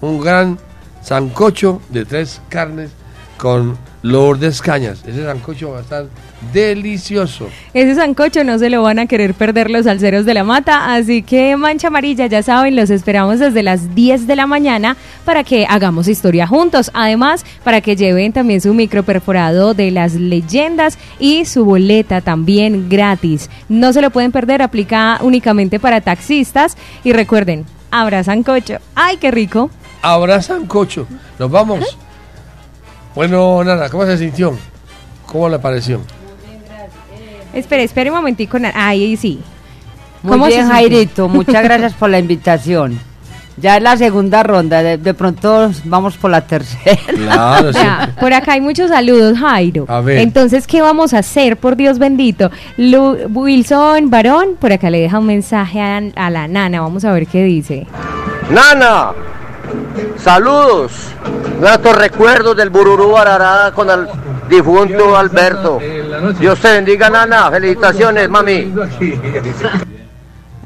un gran sancocho de tres carnes con Lourdes Cañas. Ese sancocho va a estar delicioso. Ese sancocho no se lo van a querer perder los alceros de la mata, así que Mancha Amarilla, ya saben, los esperamos desde las 10 de la mañana para que hagamos historia juntos. Además, para que lleven también su micro perforado de las leyendas y su boleta también gratis. No se lo pueden perder, aplica únicamente para taxistas y recuerden, habrá sancocho. ¡Ay, qué rico! Habrá sancocho. Nos vamos. Bueno, Nana, ¿cómo se sintió? ¿Cómo le pareció? Espere, espere un momentico. na- Ahí ahí sí. Muy ¿Cómo se bien? Jairito, muchas gracias por la invitación. Ya es la segunda ronda, de, de pronto vamos por la tercera. Claro, Vea, por acá hay muchos saludos, Jairo. A ver. Entonces, ¿qué vamos a hacer? Por Dios bendito. Lu- Wilson Barón, por acá le deja un mensaje a, a la nana. Vamos a ver qué dice. Nana, saludos. Gratos recuerdos del Bururú Barará con el difunto Alberto. Dios te bendiga, Nana. Felicitaciones, mami.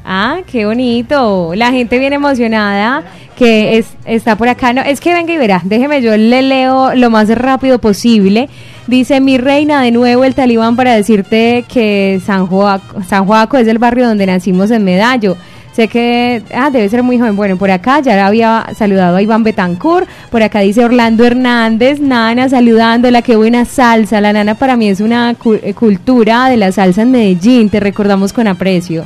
Ah, qué bonito. La gente bien emocionada que es, está por acá. No, es que venga y verá. Déjeme, yo le leo lo más rápido posible. Dice, mi reina, de nuevo el talibán para decirte que San Joaco, San Joaco es el barrio donde nacimos en Medallo. Sé que, ah, debe ser muy joven. Bueno, por acá ya había saludado a Iván Betancourt. Por acá dice Orlando Hernández, Nana saludándola, qué buena salsa. La nana para mí es una cu- eh, cultura de la salsa en Medellín. Te recordamos con aprecio.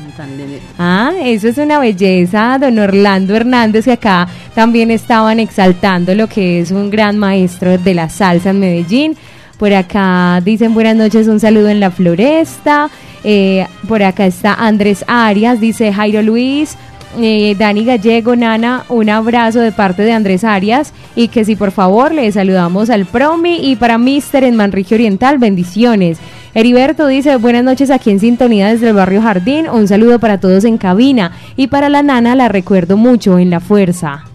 Ah, eso es una belleza, don Orlando Hernández, que acá también estaban exaltando lo que es un gran maestro de la salsa en Medellín. Por acá dicen buenas noches, un saludo en la floresta. Eh, por acá está Andrés Arias, dice Jairo Luis. eh, Dani Gallego, Nana, un abrazo de parte de Andrés Arias y que si por favor le saludamos al Promi y para Mister en Manrique Oriental, bendiciones. Heriberto dice, buenas noches aquí en sintonía desde el barrio Jardín, un saludo para todos en cabina y para la nana la recuerdo mucho en la fuerza.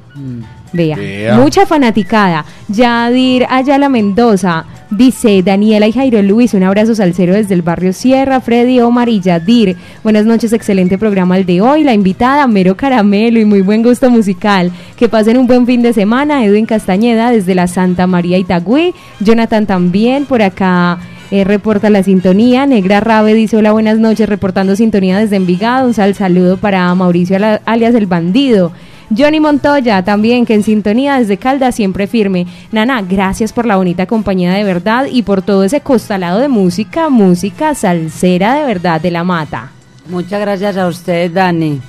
Vea, Vea. mucha fanaticada. Yadir Ayala Mendoza dice Daniela y Jairo Luis, un abrazo salsero desde el barrio Sierra, Freddy Omar y Yadir. Buenas noches, excelente programa el de hoy. La invitada, Mero Caramelo y muy buen gusto musical. Que pasen un buen fin de semana. Edwin Castañeda desde la Santa María Itagüí. Jonathan también por acá. eh, reporta la sintonía. Negra Rabe dice hola, buenas noches, reportando sintonía desde Envigado. Un sal saludo para Mauricio alias el bandido. Johnny Montoya también, que en sintonía desde Caldas siempre firme. Nana, gracias por la bonita compañía de verdad y por todo ese costalado de música, música salsera de verdad de la mata. Muchas gracias a usted, Dani.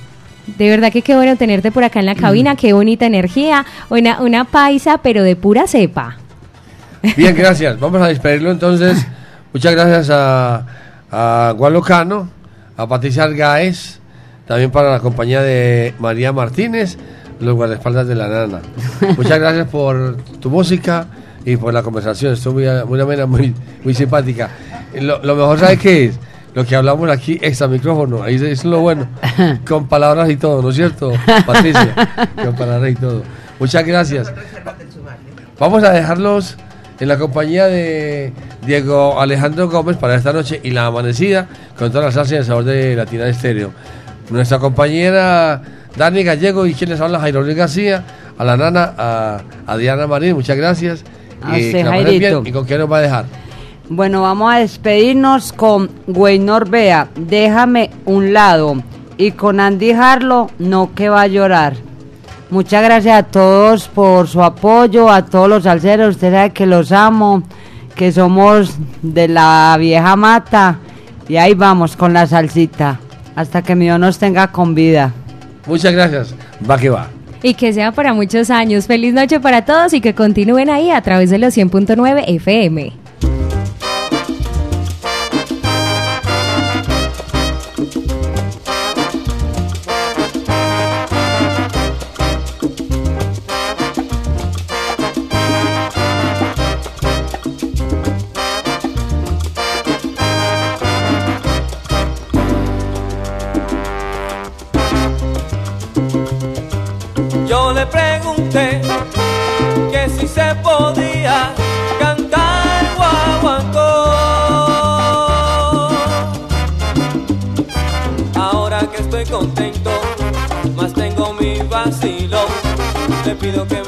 De verdad que qué bueno tenerte por acá en la cabina, qué bonita energía, una, una paisa pero de pura cepa. Bien, gracias. Vamos a despedirlo entonces. Muchas gracias a, a Gualo Cano, a Patricia Argaez, también para la compañía de María Martínez, los guardaespaldas de la nana. Muchas gracias por tu música y por la conversación. Estuvo muy, muy amena, muy, muy simpática. Lo, lo mejor, ¿sabes qué es? Lo que hablamos aquí, extra micrófono, ahí es lo bueno, con palabras y todo, ¿no es cierto, Patricia? Con palabras y todo. Muchas gracias. Vamos a dejarlos en la compañía de Diego Alejandro Gómez para esta noche y la amanecida con toda la salsa y el sabor de Latina Estéreo. Nuestra compañera Dani Gallego y quienes habla Jairo Luis García, a la nana, a, a Diana Marín, muchas gracias. A Y usted, bien. ¿Y con quién nos va a dejar? Bueno, vamos a despedirnos con Weynor Bea, déjame un lado. Y con Andy Harlow, no que va a llorar. Muchas gracias a todos por su apoyo, a todos los salseros. Usted sabe que los amo, que somos de la vieja mata. Y ahí vamos con la salsita, hasta que mi Dios nos tenga con vida. Muchas gracias. Va que va. Y que sea para muchos años. Feliz noche para todos y que continúen ahí a través de los 100.9 FM. Pido que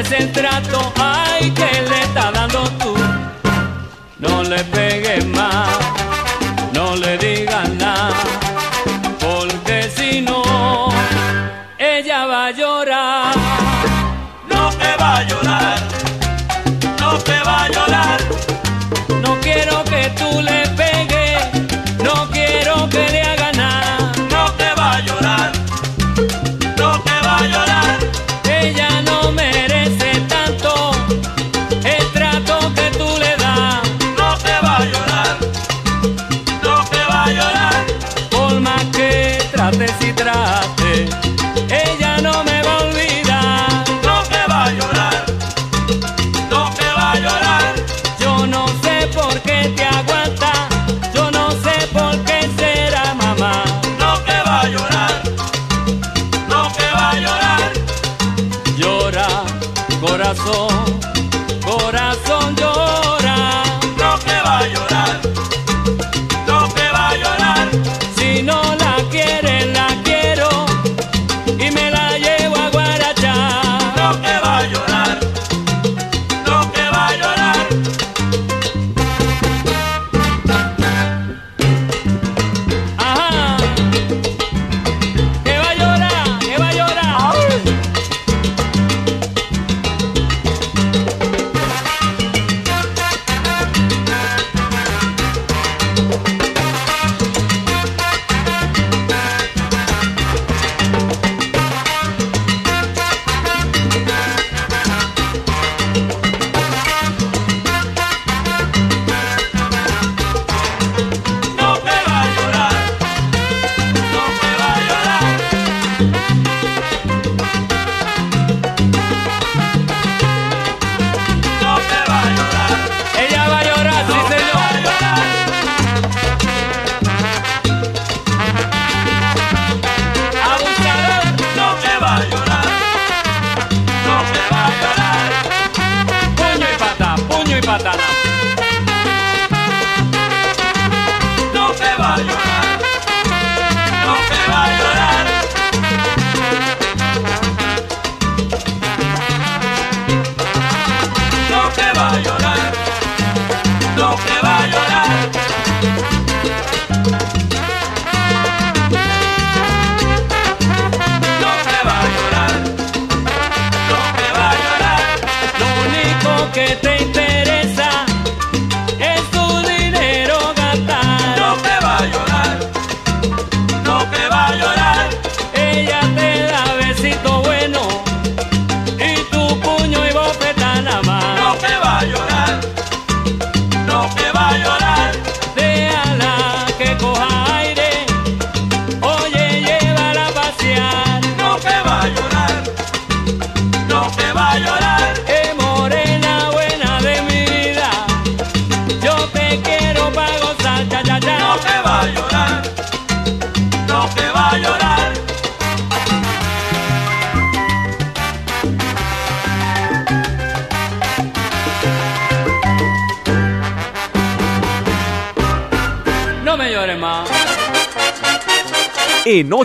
ese es el trato, ay, que le está dando tú. No le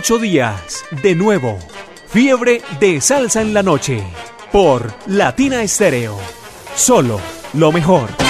ocho días, de nuevo, Fiebre de Salsa en la Noche, por Latina Estéreo. Solo lo mejor.